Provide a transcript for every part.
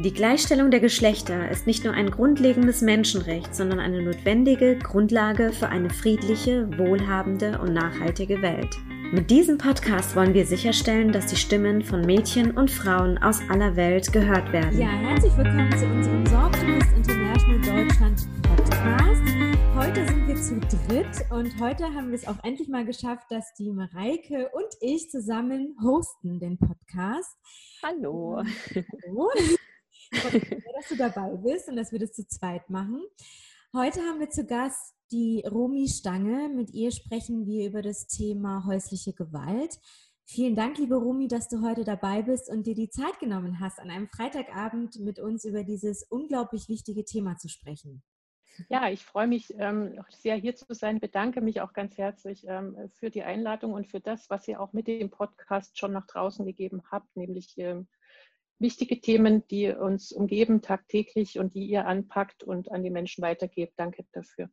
Die Gleichstellung der Geschlechter ist nicht nur ein grundlegendes Menschenrecht, sondern eine notwendige Grundlage für eine friedliche, wohlhabende und nachhaltige Welt. Mit diesem Podcast wollen wir sicherstellen, dass die Stimmen von Mädchen und Frauen aus aller Welt gehört werden. Ja, herzlich willkommen zu unserem Sorgfaltist International Deutschland Podcast. Heute sind wir zu dritt und heute haben wir es auch endlich mal geschafft, dass die Mareike und ich zusammen hosten den Podcast. Hallo. Hallo. Dass du dabei bist und dass wir das zu zweit machen. Heute haben wir zu Gast die Romi Stange. Mit ihr sprechen wir über das Thema häusliche Gewalt. Vielen Dank, liebe Romi, dass du heute dabei bist und dir die Zeit genommen hast, an einem Freitagabend mit uns über dieses unglaublich wichtige Thema zu sprechen. Ja, ich freue mich ähm, sehr, hier zu sein. Bedanke mich auch ganz herzlich ähm, für die Einladung und für das, was ihr auch mit dem Podcast schon nach draußen gegeben habt, nämlich ähm, wichtige Themen, die uns umgeben tagtäglich und die ihr anpackt und an die Menschen weitergebt. Danke dafür.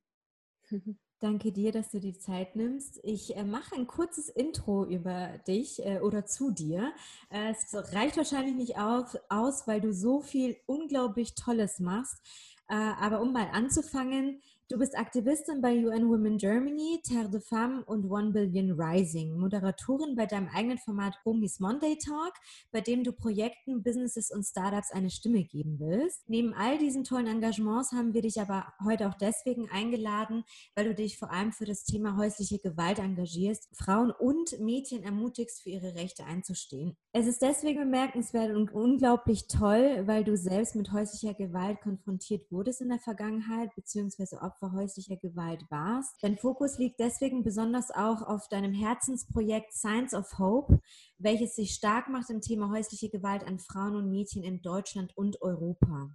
Danke dir, dass du die Zeit nimmst. Ich äh, mache ein kurzes Intro über dich äh, oder zu dir. Äh, es reicht wahrscheinlich nicht auf, aus, weil du so viel unglaublich Tolles machst. Äh, aber um mal anzufangen, Du bist Aktivistin bei UN Women Germany, Terre de Femme und One Billion Rising, Moderatorin bei deinem eigenen Format Homies Monday Talk, bei dem du Projekten, Businesses und Startups eine Stimme geben willst. Neben all diesen tollen Engagements haben wir dich aber heute auch deswegen eingeladen, weil du dich vor allem für das Thema häusliche Gewalt engagierst, Frauen und Mädchen ermutigst, für ihre Rechte einzustehen. Es ist deswegen bemerkenswert und unglaublich toll, weil du selbst mit häuslicher Gewalt konfrontiert wurdest in der Vergangenheit, beziehungsweise häuslicher Gewalt warst. Dein Fokus liegt deswegen besonders auch auf deinem Herzensprojekt Science of Hope, welches sich stark macht im Thema häusliche Gewalt an Frauen und Mädchen in Deutschland und Europa.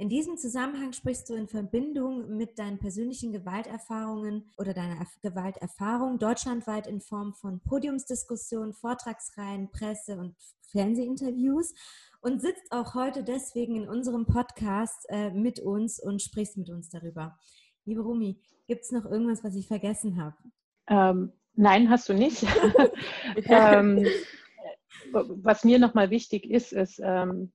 In diesem Zusammenhang sprichst du in Verbindung mit deinen persönlichen Gewalterfahrungen oder deiner Gewalterfahrung deutschlandweit in Form von Podiumsdiskussionen, Vortragsreihen, Presse- und Fernsehinterviews und sitzt auch heute deswegen in unserem Podcast äh, mit uns und sprichst mit uns darüber. Liebe Rumi, gibt es noch irgendwas, was ich vergessen habe? Ähm, nein, hast du nicht. ähm, was mir nochmal wichtig ist, ist, ähm,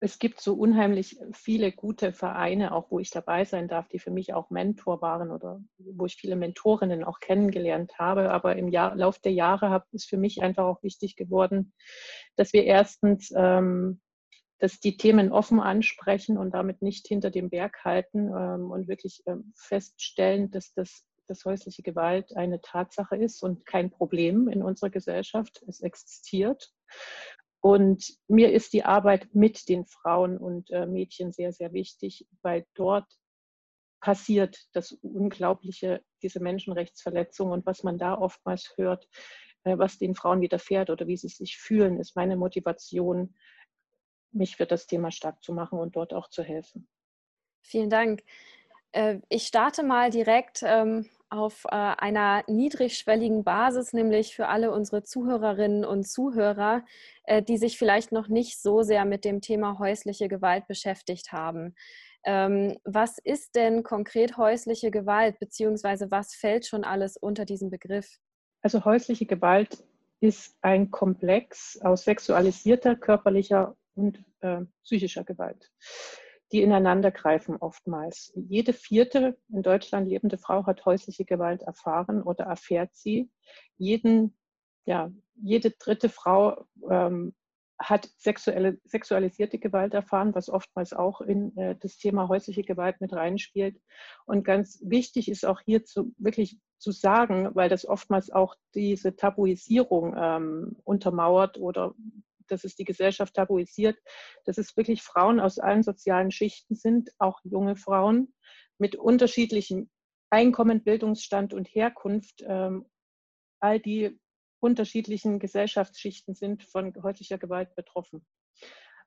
es gibt so unheimlich viele gute Vereine, auch wo ich dabei sein darf, die für mich auch Mentor waren oder wo ich viele Mentorinnen auch kennengelernt habe. Aber im Jahr, Lauf der Jahre ist für mich einfach auch wichtig geworden, dass wir erstens ähm, dass die Themen offen ansprechen und damit nicht hinter dem Berg halten ähm, und wirklich ähm, feststellen, dass das dass häusliche Gewalt eine Tatsache ist und kein Problem in unserer Gesellschaft. Es existiert. Und mir ist die Arbeit mit den Frauen und äh, Mädchen sehr, sehr wichtig, weil dort passiert das Unglaubliche, diese Menschenrechtsverletzung und was man da oftmals hört, äh, was den Frauen widerfährt oder wie sie sich fühlen, ist meine Motivation, mich für das Thema stark zu machen und dort auch zu helfen. Vielen Dank. Äh, ich starte mal direkt ähm, auf äh, einer niedrigschwelligen Basis, nämlich für alle unsere Zuhörerinnen und Zuhörer, äh, die sich vielleicht noch nicht so sehr mit dem Thema häusliche Gewalt beschäftigt haben. Ähm, was ist denn konkret häusliche Gewalt, beziehungsweise was fällt schon alles unter diesen Begriff? Also häusliche Gewalt ist ein Komplex aus sexualisierter, körperlicher und äh, psychischer Gewalt die ineinander greifen oftmals. Jede vierte in Deutschland lebende Frau hat häusliche Gewalt erfahren oder erfährt sie. Jeden, ja, jede dritte Frau ähm, hat sexuelle, sexualisierte Gewalt erfahren, was oftmals auch in äh, das Thema häusliche Gewalt mit reinspielt. Und ganz wichtig ist auch hier zu, wirklich zu sagen, weil das oftmals auch diese Tabuisierung ähm, untermauert oder dass es die Gesellschaft tabuisiert, dass es wirklich Frauen aus allen sozialen Schichten sind, auch junge Frauen mit unterschiedlichem Einkommen, Bildungsstand und Herkunft. Ähm, all die unterschiedlichen Gesellschaftsschichten sind von häuslicher Gewalt betroffen.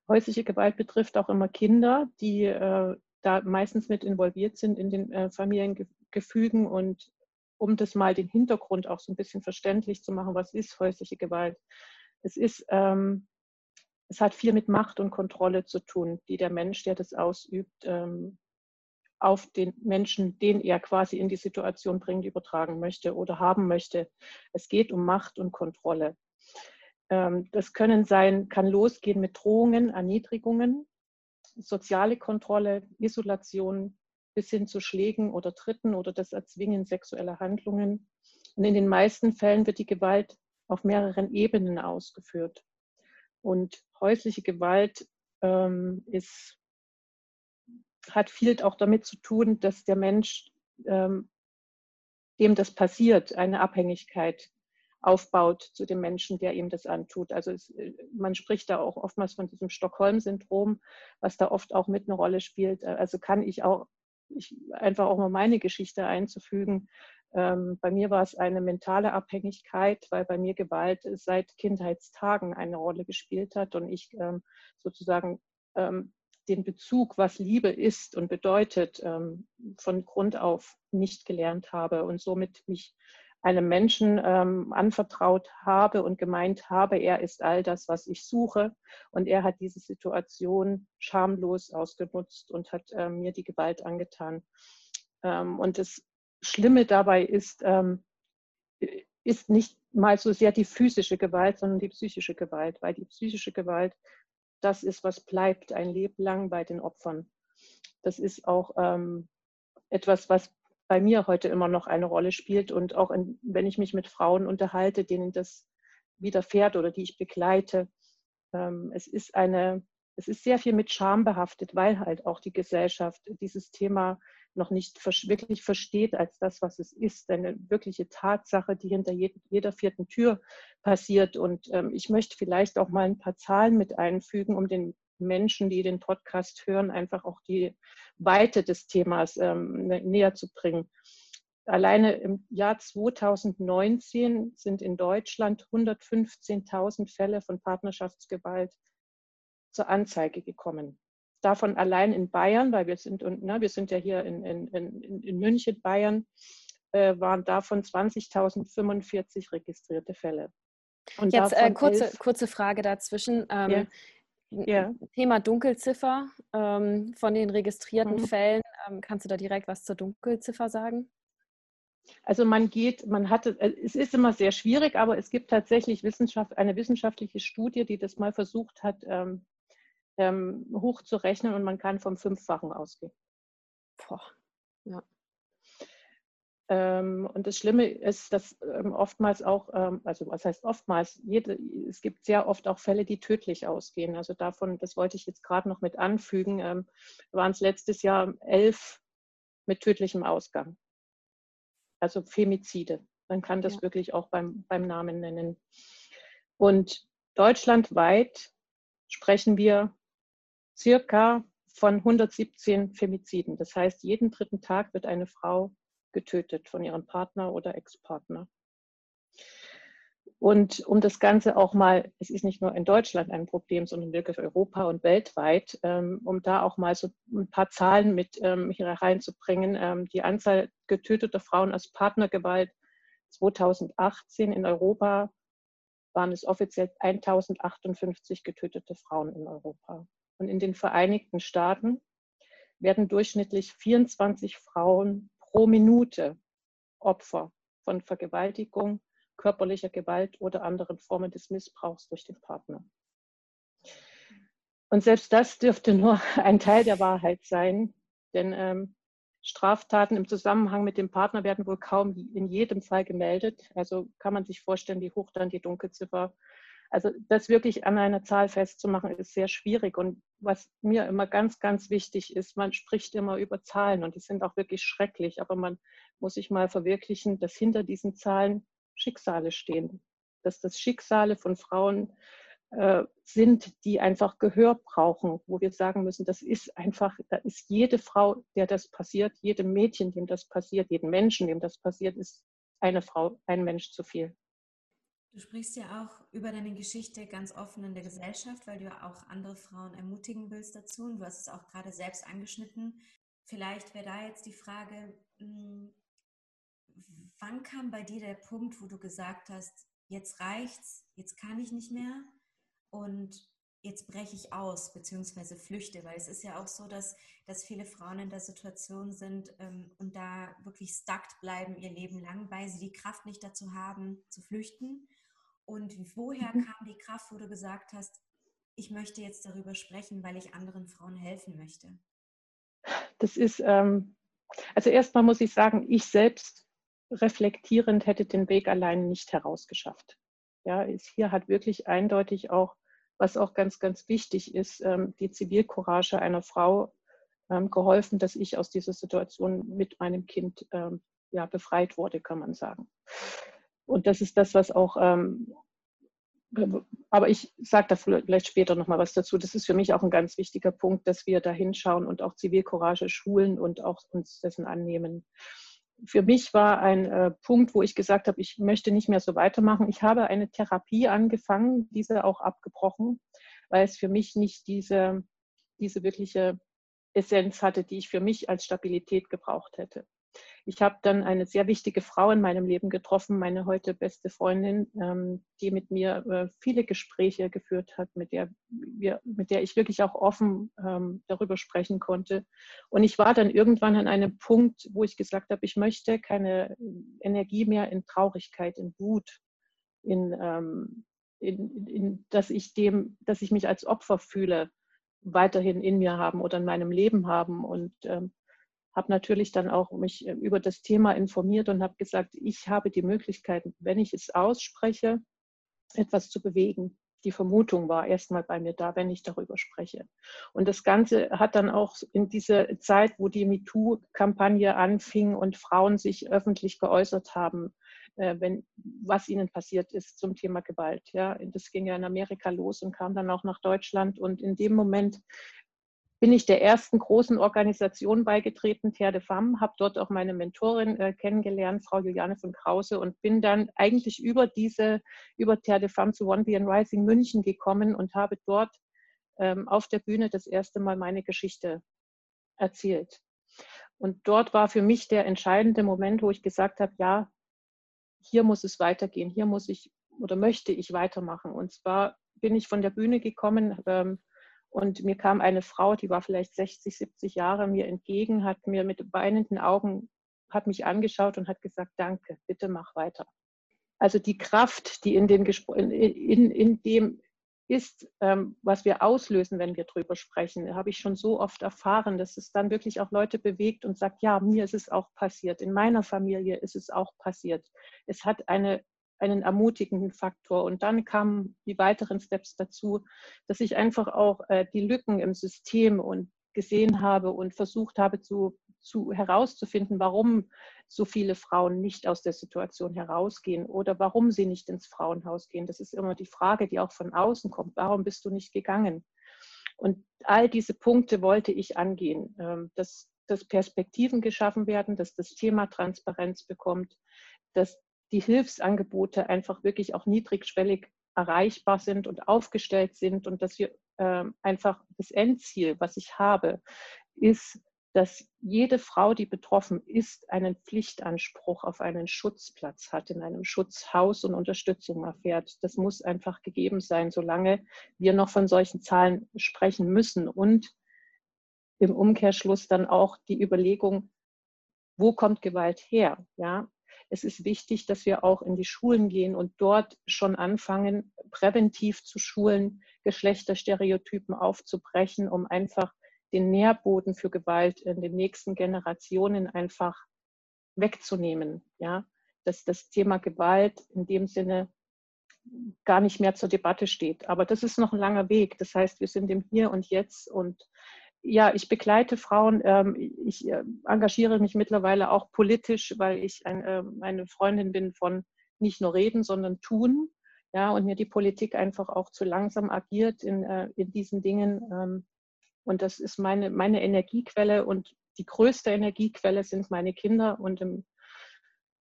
Häusliche Gewalt betrifft auch immer Kinder, die äh, da meistens mit involviert sind in den äh, Familiengefügen und um das mal den Hintergrund auch so ein bisschen verständlich zu machen, was ist häusliche Gewalt? Es ist, ähm, es hat viel mit Macht und Kontrolle zu tun, die der Mensch, der das ausübt, ähm, auf den Menschen, den er quasi in die Situation bringt, übertragen möchte oder haben möchte. Es geht um Macht und Kontrolle. Ähm, das können sein, kann losgehen mit Drohungen, Erniedrigungen, soziale Kontrolle, Isolation bis hin zu Schlägen oder Tritten oder das Erzwingen sexueller Handlungen. Und in den meisten Fällen wird die Gewalt auf mehreren Ebenen ausgeführt. Und häusliche Gewalt ähm, ist hat viel auch damit zu tun, dass der Mensch, ähm, dem das passiert, eine Abhängigkeit aufbaut zu dem Menschen, der ihm das antut. Also es, äh, man spricht da auch oftmals von diesem Stockholm-Syndrom, was da oft auch mit eine Rolle spielt. Äh, also kann ich auch ich, einfach auch mal meine Geschichte einzufügen. Ähm, bei mir war es eine mentale Abhängigkeit, weil bei mir Gewalt seit Kindheitstagen eine Rolle gespielt hat und ich ähm, sozusagen ähm, den Bezug, was Liebe ist und bedeutet, von Grund auf nicht gelernt habe und somit mich einem Menschen anvertraut habe und gemeint habe, er ist all das, was ich suche. Und er hat diese Situation schamlos ausgenutzt und hat mir die Gewalt angetan. Und das Schlimme dabei ist, ähm, ist nicht mal so sehr die physische Gewalt, sondern die psychische Gewalt, weil die psychische Gewalt das ist, was bleibt ein Leben lang bei den Opfern. Das ist auch ähm, etwas, was bei mir heute immer noch eine Rolle spielt und auch in, wenn ich mich mit Frauen unterhalte, denen das widerfährt oder die ich begleite. Ähm, es ist eine, es ist sehr viel mit Scham behaftet, weil halt auch die Gesellschaft dieses Thema noch nicht wirklich versteht als das, was es ist, eine wirkliche Tatsache, die hinter jeder vierten Tür passiert. Und ähm, ich möchte vielleicht auch mal ein paar Zahlen mit einfügen, um den Menschen, die den Podcast hören, einfach auch die Weite des Themas ähm, näher zu bringen. Alleine im Jahr 2019 sind in Deutschland 115.000 Fälle von Partnerschaftsgewalt zur Anzeige gekommen davon allein in Bayern, weil wir sind, und, ne, wir sind ja hier in, in, in, in München, Bayern, äh, waren davon 20.045 registrierte Fälle. Und Jetzt äh, kurze, kurze Frage dazwischen. Ähm, ja. Ja. Thema Dunkelziffer ähm, von den registrierten mhm. Fällen. Ähm, kannst du da direkt was zur Dunkelziffer sagen? Also man geht, man hatte, äh, es ist immer sehr schwierig, aber es gibt tatsächlich Wissenschaft, eine wissenschaftliche Studie, die das mal versucht hat, ähm, ähm, hochzurechnen und man kann vom Fünffachen ausgehen. Boah. Ja. Ähm, und das Schlimme ist, dass ähm, oftmals auch, ähm, also was heißt oftmals, jede, es gibt sehr oft auch Fälle, die tödlich ausgehen. Also davon, das wollte ich jetzt gerade noch mit anfügen, ähm, waren es letztes Jahr elf mit tödlichem Ausgang. Also Femizide. Man kann das ja. wirklich auch beim, beim Namen nennen. Und deutschlandweit sprechen wir circa von 117 Femiziden. Das heißt, jeden dritten Tag wird eine Frau getötet von ihrem Partner oder Ex-Partner. Und um das Ganze auch mal, es ist nicht nur in Deutschland ein Problem, sondern wirklich Europa und weltweit, ähm, um da auch mal so ein paar Zahlen mit ähm, hier reinzubringen. Ähm, die Anzahl getöteter Frauen aus Partnergewalt 2018 in Europa waren es offiziell 1058 getötete Frauen in Europa. Und in den Vereinigten Staaten werden durchschnittlich 24 Frauen pro Minute Opfer von Vergewaltigung, körperlicher Gewalt oder anderen Formen des Missbrauchs durch den Partner. Und selbst das dürfte nur ein Teil der Wahrheit sein, denn ähm, Straftaten im Zusammenhang mit dem Partner werden wohl kaum in jedem Fall gemeldet. Also kann man sich vorstellen, wie hoch dann die Dunkelziffer also das wirklich an einer Zahl festzumachen, ist sehr schwierig. Und was mir immer ganz, ganz wichtig ist, man spricht immer über Zahlen und die sind auch wirklich schrecklich, aber man muss sich mal verwirklichen, dass hinter diesen Zahlen Schicksale stehen, dass das Schicksale von Frauen äh, sind, die einfach Gehör brauchen, wo wir sagen müssen, das ist einfach, da ist jede Frau, der das passiert, jedem Mädchen, dem das passiert, jedem Menschen, dem das passiert, ist eine Frau, ein Mensch zu viel. Du sprichst ja auch über deine Geschichte ganz offen in der Gesellschaft, weil du ja auch andere Frauen ermutigen willst dazu. Und du hast es auch gerade selbst angeschnitten. Vielleicht wäre da jetzt die Frage, hm, wann kam bei dir der Punkt, wo du gesagt hast, jetzt reicht's, jetzt kann ich nicht mehr und jetzt breche ich aus beziehungsweise flüchte, weil es ist ja auch so, dass, dass viele Frauen in der Situation sind ähm, und da wirklich stuckt bleiben ihr Leben lang, weil sie die Kraft nicht dazu haben, zu flüchten. Und woher mhm. kam die Kraft, wo du gesagt hast, ich möchte jetzt darüber sprechen, weil ich anderen Frauen helfen möchte? Das ist, ähm, also erstmal muss ich sagen, ich selbst reflektierend hätte den Weg allein nicht herausgeschafft. Ja, ist, hier hat wirklich eindeutig auch was auch ganz, ganz wichtig ist, ähm, die Zivilcourage einer Frau ähm, geholfen, dass ich aus dieser Situation mit meinem Kind ähm, ja, befreit wurde, kann man sagen. Und das ist das, was auch, aber ich sage da vielleicht später nochmal was dazu. Das ist für mich auch ein ganz wichtiger Punkt, dass wir da hinschauen und auch Zivilcourage schulen und auch uns dessen annehmen für mich war ein äh, Punkt, wo ich gesagt habe, ich möchte nicht mehr so weitermachen. Ich habe eine Therapie angefangen, diese auch abgebrochen, weil es für mich nicht diese, diese wirkliche Essenz hatte, die ich für mich als Stabilität gebraucht hätte. Ich habe dann eine sehr wichtige Frau in meinem Leben getroffen, meine heute beste Freundin, ähm, die mit mir äh, viele Gespräche geführt hat, mit der, wir, mit der ich wirklich auch offen ähm, darüber sprechen konnte. Und ich war dann irgendwann an einem Punkt, wo ich gesagt habe, ich möchte keine Energie mehr in Traurigkeit, in Wut, in, ähm, in, in, dass ich dem, dass ich mich als Opfer fühle, weiterhin in mir haben oder in meinem Leben haben. Und ähm, habe natürlich dann auch mich äh, über das Thema informiert und habe gesagt, ich habe die Möglichkeit, wenn ich es ausspreche, etwas zu bewegen. Die Vermutung war erstmal bei mir da, wenn ich darüber spreche. Und das Ganze hat dann auch in dieser Zeit, wo die MeToo-Kampagne anfing und Frauen sich öffentlich geäußert haben, äh, wenn, was ihnen passiert ist zum Thema Gewalt. Ja, das ging ja in Amerika los und kam dann auch nach Deutschland. Und in dem Moment bin ich der ersten großen Organisation beigetreten, Femme, habe dort auch meine Mentorin äh, kennengelernt, Frau Juliane von Krause, und bin dann eigentlich über diese, über Femme zu One Beyond Rising München gekommen und habe dort ähm, auf der Bühne das erste Mal meine Geschichte erzählt. Und dort war für mich der entscheidende Moment, wo ich gesagt habe, ja, hier muss es weitergehen, hier muss ich oder möchte ich weitermachen. Und zwar bin ich von der Bühne gekommen, ähm, und mir kam eine Frau, die war vielleicht 60, 70 Jahre mir entgegen, hat mir mit weinenden Augen, hat mich angeschaut und hat gesagt, danke, bitte mach weiter. Also die Kraft, die in, den in, in, in dem ist, ähm, was wir auslösen, wenn wir drüber sprechen, habe ich schon so oft erfahren, dass es dann wirklich auch Leute bewegt und sagt, ja, mir ist es auch passiert, in meiner Familie ist es auch passiert. Es hat eine einen ermutigenden Faktor. Und dann kamen die weiteren Steps dazu, dass ich einfach auch äh, die Lücken im System und gesehen habe und versucht habe zu, zu herauszufinden, warum so viele Frauen nicht aus der Situation herausgehen oder warum sie nicht ins Frauenhaus gehen. Das ist immer die Frage, die auch von außen kommt. Warum bist du nicht gegangen? Und all diese Punkte wollte ich angehen, ähm, dass, dass Perspektiven geschaffen werden, dass das Thema Transparenz bekommt, dass die Hilfsangebote einfach wirklich auch niedrigschwellig erreichbar sind und aufgestellt sind und dass wir äh, einfach das Endziel, was ich habe, ist, dass jede Frau, die betroffen ist, einen Pflichtanspruch auf einen Schutzplatz hat, in einem Schutzhaus und Unterstützung erfährt. Das muss einfach gegeben sein, solange wir noch von solchen Zahlen sprechen müssen. Und im Umkehrschluss dann auch die Überlegung, wo kommt Gewalt her? Ja, es ist wichtig, dass wir auch in die Schulen gehen und dort schon anfangen, präventiv zu schulen, Geschlechterstereotypen aufzubrechen, um einfach den Nährboden für Gewalt in den nächsten Generationen einfach wegzunehmen. Ja, dass das Thema Gewalt in dem Sinne gar nicht mehr zur Debatte steht. Aber das ist noch ein langer Weg. Das heißt, wir sind im Hier und Jetzt und ja, ich begleite Frauen. Ähm, ich äh, engagiere mich mittlerweile auch politisch, weil ich ein, ähm, eine Freundin bin von nicht nur reden, sondern tun. Ja, und mir die Politik einfach auch zu langsam agiert in, äh, in diesen Dingen. Ähm, und das ist meine, meine Energiequelle und die größte Energiequelle sind meine Kinder und im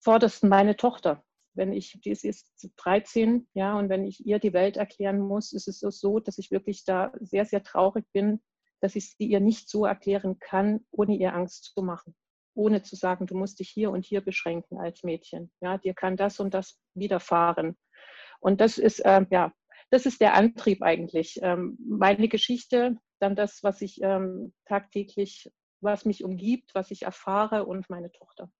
vordersten meine Tochter. wenn ich, die ist jetzt 13, ja, und wenn ich ihr die Welt erklären muss, ist es so, dass ich wirklich da sehr, sehr traurig bin, dass ich sie ihr nicht so erklären kann, ohne ihr Angst zu machen. Ohne zu sagen, du musst dich hier und hier beschränken als Mädchen. Ja, dir kann das und das widerfahren. Und das ist, äh, ja, das ist der Antrieb eigentlich. Ähm, meine Geschichte, dann das, was ich ähm, tagtäglich, was mich umgibt, was ich erfahre und meine Tochter.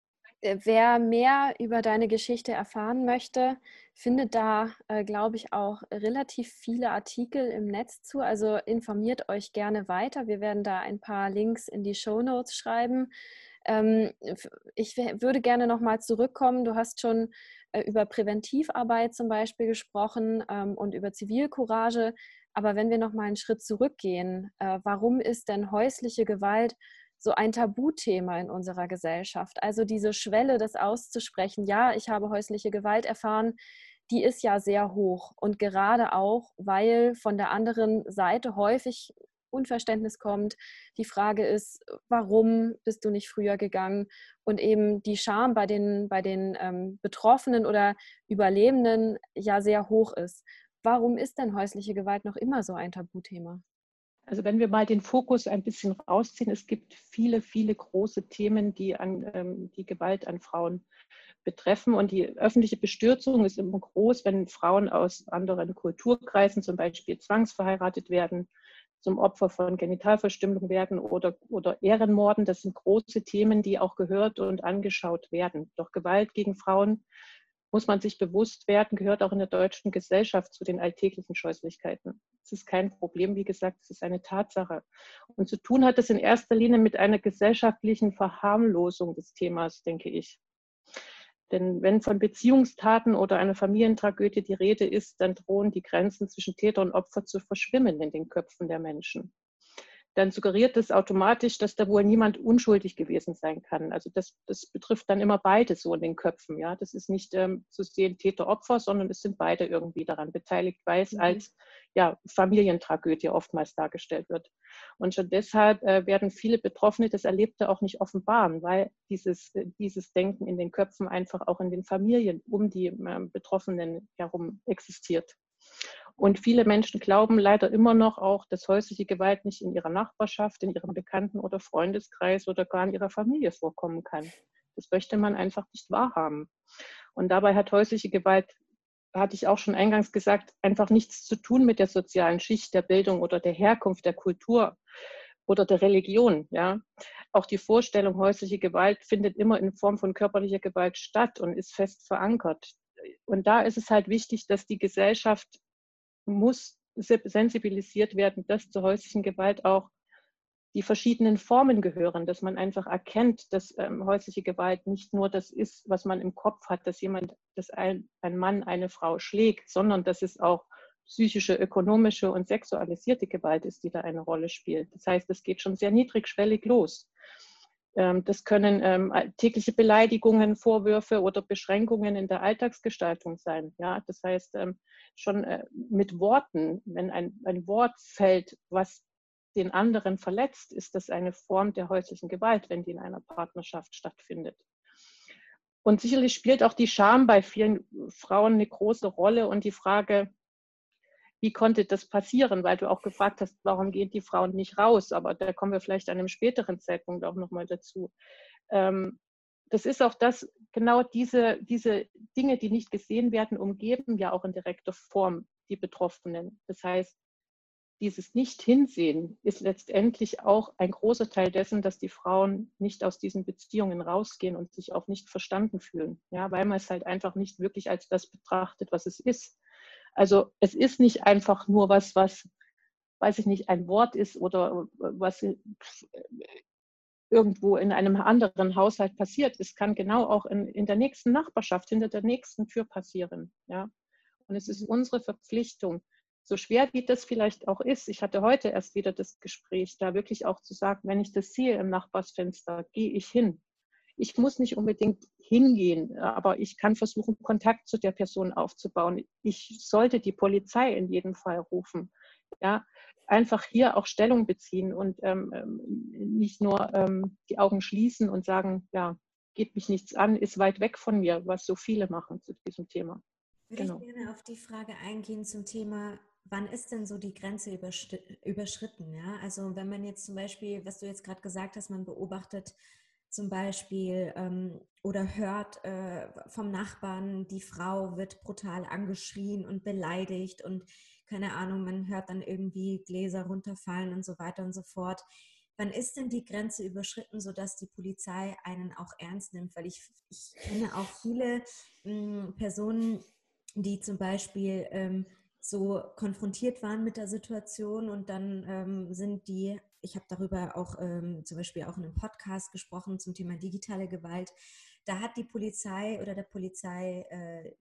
Äh, wer mehr über deine Geschichte erfahren möchte, findet da, äh, glaube ich, auch relativ viele Artikel im Netz zu. Also informiert euch gerne weiter. Wir werden da ein paar Links in die Show Notes schreiben. Ähm, ich würde gerne nochmal zurückkommen. Du hast schon äh, über Präventivarbeit zum Beispiel gesprochen ähm, und über Zivilcourage. Aber wenn wir nochmal einen Schritt zurückgehen, äh, warum ist denn häusliche Gewalt so ein Tabuthema in unserer Gesellschaft. Also diese Schwelle, das auszusprechen, ja, ich habe häusliche Gewalt erfahren, die ist ja sehr hoch. Und gerade auch, weil von der anderen Seite häufig Unverständnis kommt. Die Frage ist, warum bist du nicht früher gegangen? Und eben die Scham bei den, bei den ähm, Betroffenen oder Überlebenden ja sehr hoch ist. Warum ist denn häusliche Gewalt noch immer so ein Tabuthema? Also wenn wir mal den Fokus ein bisschen rausziehen, es gibt viele, viele große Themen, die an ähm, die Gewalt an Frauen betreffen. Und die öffentliche Bestürzung ist immer groß, wenn Frauen aus anderen Kulturkreisen zum Beispiel zwangsverheiratet werden, zum Opfer von Genitalverstümmelung werden oder, oder Ehrenmorden. Das sind große Themen, die auch gehört und angeschaut werden. Doch Gewalt gegen Frauen muss man sich bewusst werden, gehört auch in der deutschen Gesellschaft zu den alltäglichen Scheußlichkeiten. Es ist kein Problem, wie gesagt, es ist eine Tatsache. Und zu tun hat es in erster Linie mit einer gesellschaftlichen Verharmlosung des Themas, denke ich. Denn wenn von Beziehungstaten oder einer Familientragödie die Rede ist, dann drohen die Grenzen zwischen Täter und Opfer zu verschwimmen in den Köpfen der Menschen dann suggeriert das automatisch, dass da wohl niemand unschuldig gewesen sein kann. Also das, das betrifft dann immer beide so in den Köpfen. Ja, das ist nicht ähm, zu sehen Täter-Opfer, sondern es sind beide irgendwie daran beteiligt, weil es mhm. als ja, Familientragödie oftmals dargestellt wird. Und schon deshalb äh, werden viele Betroffene das Erlebte auch nicht offenbaren, weil dieses, äh, dieses Denken in den Köpfen einfach auch in den Familien um die äh, Betroffenen herum existiert. Und viele Menschen glauben leider immer noch auch, dass häusliche Gewalt nicht in ihrer Nachbarschaft, in ihrem Bekannten- oder Freundeskreis oder gar in ihrer Familie vorkommen kann. Das möchte man einfach nicht wahrhaben. Und dabei hat häusliche Gewalt, hatte ich auch schon eingangs gesagt, einfach nichts zu tun mit der sozialen Schicht, der Bildung oder der Herkunft, der Kultur oder der Religion. Ja. Auch die Vorstellung, häusliche Gewalt findet immer in Form von körperlicher Gewalt statt und ist fest verankert. Und da ist es halt wichtig, dass die Gesellschaft muss sensibilisiert werden, dass zur häuslichen Gewalt auch die verschiedenen Formen gehören, dass man einfach erkennt, dass ähm, häusliche Gewalt nicht nur das ist, was man im Kopf hat, dass jemand, dass ein, ein Mann eine Frau schlägt, sondern dass es auch psychische, ökonomische und sexualisierte Gewalt ist, die da eine Rolle spielt. Das heißt, es geht schon sehr niedrigschwellig los. Ähm, das können ähm, tägliche Beleidigungen, Vorwürfe oder Beschränkungen in der Alltagsgestaltung sein. Ja, das heißt, ähm, schon äh, mit Worten, wenn ein, ein Wort fällt, was den anderen verletzt, ist das eine Form der häuslichen Gewalt, wenn die in einer Partnerschaft stattfindet. Und sicherlich spielt auch die Scham bei vielen Frauen eine große Rolle und die Frage, wie konnte das passieren? Weil du auch gefragt hast, warum gehen die Frauen nicht raus? Aber da kommen wir vielleicht an einem späteren Zeitpunkt auch nochmal dazu. Ähm, das ist auch das, genau diese, diese Dinge, die nicht gesehen werden, umgeben ja auch in direkter Form die Betroffenen. Das heißt, dieses Nicht-Hinsehen ist letztendlich auch ein großer Teil dessen, dass die Frauen nicht aus diesen Beziehungen rausgehen und sich auch nicht verstanden fühlen. Ja, weil man es halt einfach nicht wirklich als das betrachtet, was es ist. Also es ist nicht einfach nur was, was, weiß ich nicht, ein Wort ist oder was irgendwo in einem anderen Haushalt passiert. Es kann genau auch in, in der nächsten Nachbarschaft, hinter der nächsten Tür passieren. Ja? Und es ist unsere Verpflichtung, so schwer wie das vielleicht auch ist, ich hatte heute erst wieder das Gespräch, da wirklich auch zu sagen, wenn ich das sehe im Nachbarsfenster, gehe ich hin. Ich muss nicht unbedingt hingehen, aber ich kann versuchen, Kontakt zu der Person aufzubauen. Ich sollte die Polizei in jedem Fall rufen. Ja, einfach hier auch Stellung beziehen und ähm, ähm, nicht nur ähm, die Augen schließen und sagen, ja, geht mich nichts an, ist weit weg von mir, was so viele machen zu diesem Thema. Würde genau. ich gerne auf die Frage eingehen zum Thema, wann ist denn so die Grenze überschritten? Ja? Also wenn man jetzt zum Beispiel, was du jetzt gerade gesagt hast, man beobachtet zum Beispiel ähm, oder hört äh, vom Nachbarn, die Frau wird brutal angeschrien und beleidigt und keine Ahnung, man hört dann irgendwie Gläser runterfallen und so weiter und so fort. Wann ist denn die Grenze überschritten, sodass die Polizei einen auch ernst nimmt? Weil ich, ich kenne auch viele mh, hm, Personen, die zum Beispiel ähm, so konfrontiert waren mit der Situation und dann ähm, sind die, ich habe darüber auch ähm, zum Beispiel auch in einem Podcast gesprochen zum Thema digitale Gewalt, da hat die Polizei oder der Polizei, äh,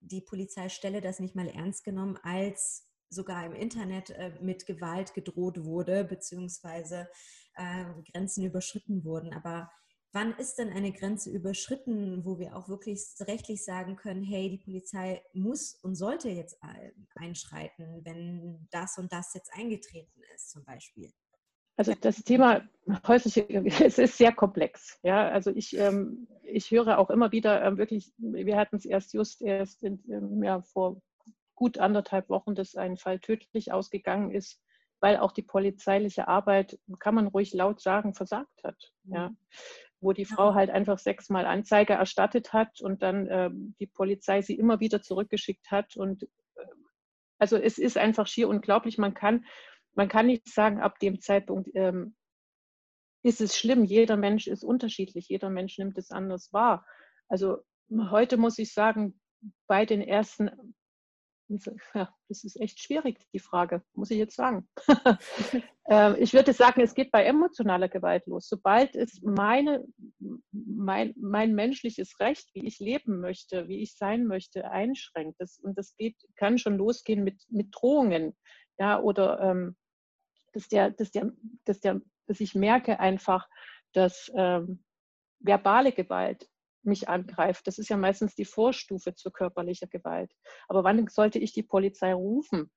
die Polizeistelle das nicht mal ernst genommen, als sogar im Internet äh, mit Gewalt gedroht wurde, beziehungsweise äh, Grenzen überschritten wurden. Aber wann ist denn eine Grenze überschritten, wo wir auch wirklich rechtlich sagen können, hey, die Polizei muss und sollte jetzt einschreiten, wenn das und das jetzt eingetreten ist, zum Beispiel? Also das Thema häusliche, es ist sehr komplex. Ja, also ich, ähm, ich höre auch immer wieder ähm, wirklich, wir hatten es erst just erst in, ähm, ja, vor gut anderthalb Wochen, dass ein Fall tödlich ausgegangen ist, weil auch die polizeiliche Arbeit, kann man ruhig laut sagen, versagt hat. Ja. Mhm wo die Frau halt einfach sechsmal Anzeige erstattet hat und dann äh, die Polizei sie immer wieder zurückgeschickt hat. Und äh, also es ist einfach schier unglaublich. Man kann, man kann nicht sagen, ab dem Zeitpunkt ähm, ist es schlimm. Jeder Mensch ist unterschiedlich. Jeder Mensch nimmt es anders wahr. Also heute muss ich sagen, bei den ersten ja, das ist echt schwierig, die Frage, muss ich jetzt sagen. Ähm, ich würde sagen, es geht bei emotionaler Gewalt los. Sobald es meine, mein, mein menschliches Recht, wie ich leben möchte, wie ich sein möchte, einschränkt, das, und das geht, kann schon losgehen mit, mit Drohungen, ja, oder ähm, dass, der, dass, der, dass, der, dass ich merke einfach, dass ähm, verbale Gewalt mich angreift. Das ist ja meistens die Vorstufe zur körperlicher Gewalt. Aber wann sollte ich die Polizei rufen?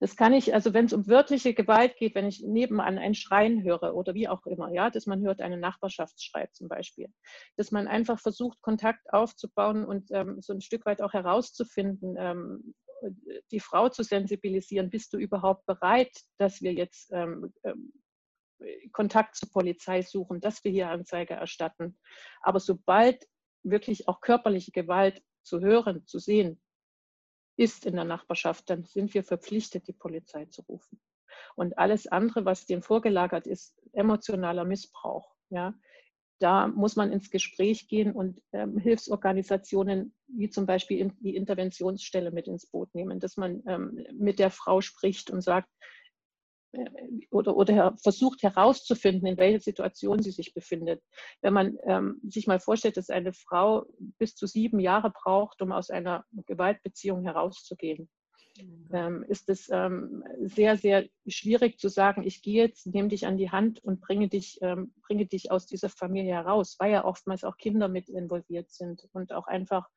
Das kann ich, also wenn es um wörtliche Gewalt geht, wenn ich nebenan ein Schreien höre oder wie auch immer, ja, dass man hört einen Nachbarschaftsschrei zum Beispiel, dass man einfach versucht, Kontakt aufzubauen und ähm, so ein Stück weit auch herauszufinden, ähm, die Frau zu sensibilisieren, bist du überhaupt bereit, dass wir jetzt ähm, ähm Kontakt zur Polizei suchen, dass wir hier Anzeige erstatten. Aber sobald wirklich auch körperliche Gewalt zu hören, zu sehen, ist in der Nachbarschaft, dann sind wir verpflichtet, die Polizei zu rufen. Und alles andere, was dem vorgelagert ist, emotionaler Missbrauch, ja, da muss man ins Gespräch gehen und ähm, Hilfsorganisationen wie zum Beispiel die Interventionsstelle mit ins Boot nehmen, dass man ähm, mit der Frau spricht und sagt, oder, oder versucht herauszufinden, in welcher Situation sie sich befindet. Wenn man ähm, sich mal vorstellt, dass eine Frau bis zu sieben Jahre braucht, um aus einer Gewaltbeziehung herauszugehen, mhm. ähm, ist es ähm, sehr, sehr schwierig zu sagen, ich gehe jetzt, nehme dich an die Hand und bringe dich, ähm, bringe dich aus dieser Familie heraus, weil ja oftmals auch Kinder mit involviert sind und auch einfach,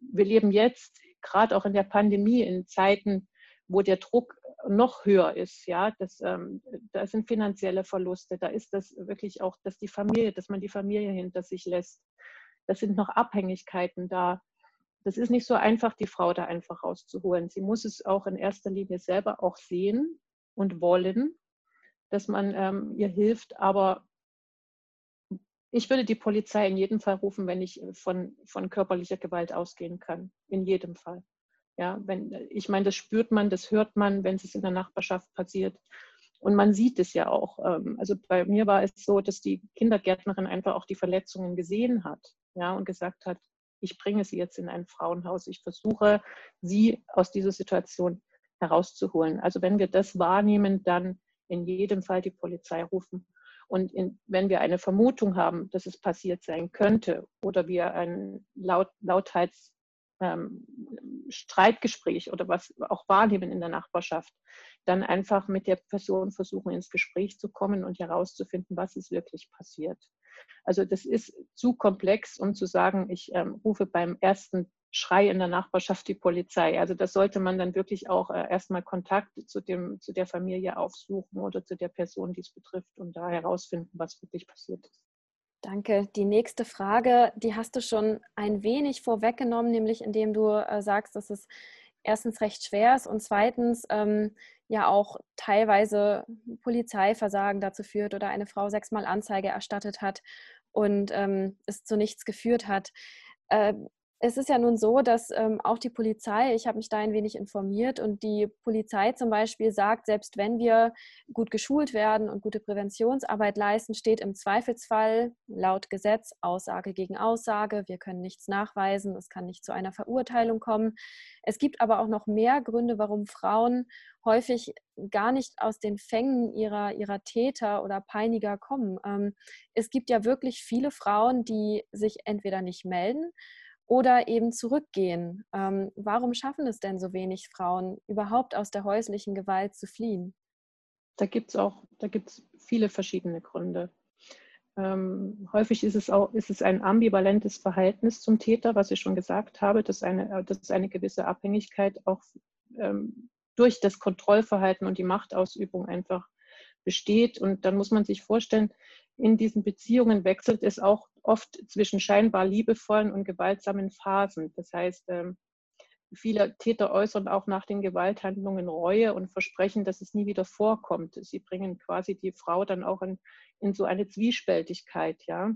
wir leben jetzt, gerade auch in der Pandemie, in Zeiten, wo der Druck noch höher ist. Ja, das, ähm, da sind finanzielle Verluste, da ist das wirklich auch, dass die Familie, dass man die Familie hinter sich lässt. Das sind noch Abhängigkeiten da. Das ist nicht so einfach, die Frau da einfach rauszuholen. Sie muss es auch in erster Linie selber auch sehen und wollen, dass man ähm, ihr hilft. Aber ich würde die Polizei in jedem Fall rufen, wenn ich von, von körperlicher Gewalt ausgehen kann. In jedem Fall. Ja, wenn, ich meine, das spürt man, das hört man, wenn es in der Nachbarschaft passiert. Und man sieht es ja auch. Ähm, also bei mir war es so, dass die Kindergärtnerin einfach auch die Verletzungen gesehen hat ja, und gesagt hat, ich bringe sie jetzt in ein Frauenhaus. Ich versuche, sie aus dieser Situation herauszuholen. Also wenn wir das wahrnehmen, dann in jedem Fall die Polizei rufen. Und in, wenn wir eine Vermutung haben, dass es passiert sein könnte oder wir ein Laut, Lautheits, ähm, oder was auch wahrnehmen in der Nachbarschaft, dann einfach mit der Person versuchen, ins Gespräch zu kommen und herauszufinden, was ist wirklich passiert. Also das ist zu komplex, um zu sagen, ich ähm, rufe beim ersten Schrei in der Nachbarschaft die Polizei. Also das sollte man dann wirklich auch äh, erstmal Kontakt zu, dem, zu der Familie aufsuchen oder zu der Person, die es betrifft und da herausfinden, was wirklich passiert ist. Danke. Die nächste Frage, die hast du schon ein wenig vorweggenommen, nämlich indem du äh, sagst, dass es erstens recht schwer ist und zweitens ähm, ja auch teilweise Polizeiversagen dazu führt oder eine Frau sechsmal Anzeige erstattet hat und ähm, es zu nichts geführt hat. Äh, es ist ja nun so, dass ähm, auch die Polizei, ich habe mich da ein wenig informiert und die Polizei zum Beispiel sagt, selbst wenn wir gut geschult werden und gute Präventionsarbeit leisten, steht im Zweifelsfall laut Gesetz Aussage gegen Aussage. Wir können nichts nachweisen, es kann nicht zu einer Verurteilung kommen. Es gibt aber auch noch mehr Gründe, warum Frauen häufig gar nicht aus den Fängen ihrer, ihrer Täter oder Peiniger kommen. Ähm, es gibt ja wirklich viele Frauen, die sich entweder nicht melden, oder eben zurückgehen. Ähm, warum schaffen es denn so wenig Frauen, überhaupt aus der häuslichen Gewalt zu fliehen? Da gibt es auch, da gibt viele verschiedene Gründe. Ähm, häufig ist es auch ist es ein ambivalentes Verhältnis zum Täter, was ich schon gesagt habe, dass eine, äh, dass eine gewisse Abhängigkeit auch ähm, durch das Kontrollverhalten und die Machtausübung einfach besteht. Und dann muss man sich vorstellen, in diesen Beziehungen wechselt es auch oft zwischen scheinbar liebevollen und gewaltsamen Phasen. Das heißt, ähm, viele Täter äußern auch nach den Gewalthandlungen Reue und versprechen, dass es nie wieder vorkommt. Sie bringen quasi die Frau dann auch in, in so eine Zwiespältigkeit, ja.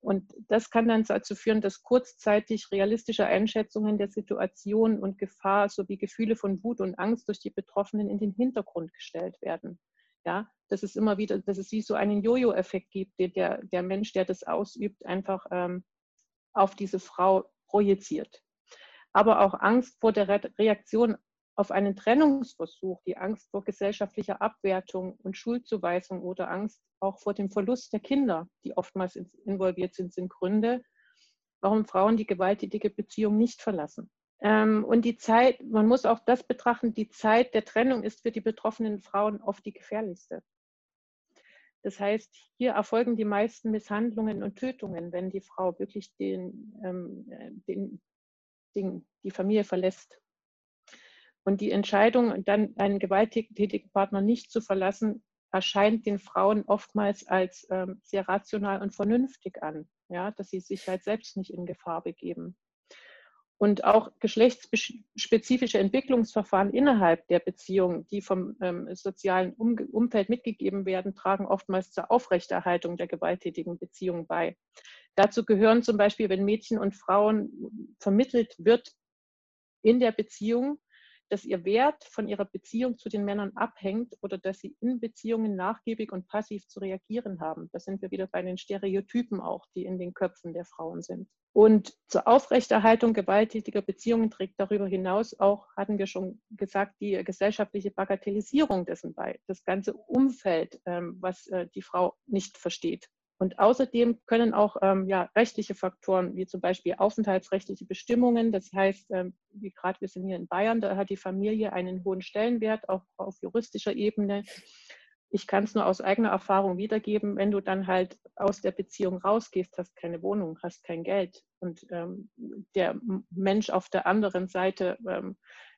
Und das kann dann dazu führen, dass kurzzeitig realistische Einschätzungen der Situation und Gefahr sowie Gefühle von Wut und Angst durch die Betroffenen in den Hintergrund gestellt werden. Ja, dass es immer wieder, dass es wie so einen Jojo-Effekt gibt, den der, der Mensch, der das ausübt, einfach ähm, auf diese Frau projiziert. Aber auch Angst vor der Reaktion auf einen Trennungsversuch, die Angst vor gesellschaftlicher Abwertung und Schuldzuweisung oder Angst auch vor dem Verlust der Kinder, die oftmals involviert sind, sind Gründe, warum Frauen die gewalttätige Beziehung nicht verlassen. Ähm, und die Zeit, man muss auch das betrachten, die Zeit der Trennung ist für die betroffenen Frauen oft die gefährlichste. Das heißt, hier erfolgen die meisten Misshandlungen und Tötungen, wenn die Frau wirklich den, ähm, den, den, die Familie verlässt. Und die Entscheidung, dann einen gewalttätigen Partner nicht zu verlassen, erscheint den Frauen oftmals als ähm, sehr rational und vernünftig an, ja, dass sie sich halt selbst nicht in Gefahr begeben. Und auch geschlechtsspezifische Entwicklungsverfahren innerhalb der Beziehung, die vom ähm, sozialen um Umfeld mitgegeben werden, tragen oftmals zur Aufrechterhaltung der gewalttätigen Beziehung bei. Dazu gehören zum Beispiel, wenn Mädchen und Frauen vermittelt wird in der Beziehung, dass ihr Wert von ihrer Beziehung zu den Männern abhängt oder dass sie in Beziehungen nachgiebig und passiv zu reagieren haben. Da sind wir wieder bei den Stereotypen auch, die in den Köpfen der Frauen sind. Und zur Aufrechterhaltung gewalttätiger Beziehungen trägt darüber hinaus auch, hatten wir schon gesagt, die gesellschaftliche Bagatellisierung dessen bei. Das ganze Umfeld, ähm, was äh, die Frau nicht versteht. Und außerdem können auch ähm, ja, rechtliche Faktoren, wie zum Beispiel aufenthaltsrechtliche Bestimmungen, das heißt, ähm, wie gerade wir sind hier in Bayern, da hat die Familie einen hohen Stellenwert, auch auf juristischer Ebene. Ich kann es nur aus eigener Erfahrung wiedergeben, wenn du dann halt aus der Beziehung rausgehst, hast keine Wohnung, hast kein Geld und ähm, der Mensch auf der anderen Seite ähm,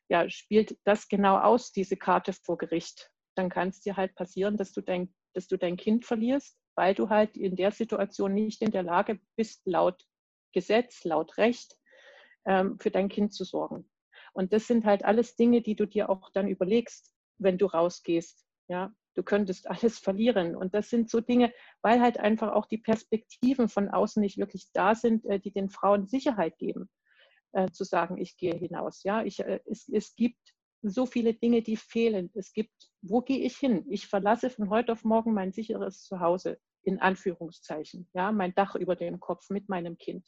ja, spielt das genau aus, diese Karte vor Gericht. Dann kann es dir halt passieren, dass du dein, dass du dein Kind verlierst weil du halt in der Situation nicht in der Lage bist, laut Gesetz, laut Recht ähm, für dein Kind zu sorgen. Und das sind halt alles Dinge, die du dir auch dann überlegst, wenn du rausgehst. Ja, du könntest alles verlieren. Und das sind so Dinge, weil halt einfach auch die Perspektiven von außen nicht wirklich da sind, äh, die den Frauen Sicherheit geben, äh, zu sagen, ich gehe hinaus. Ja, ich, äh, es, es gibt so viele Dinge, die fehlen. Es gibt, wo gehe ich hin? Ich verlasse von heute auf morgen mein sicheres Zuhause in Anführungszeichen, ja, mein Dach über dem Kopf mit meinem Kind.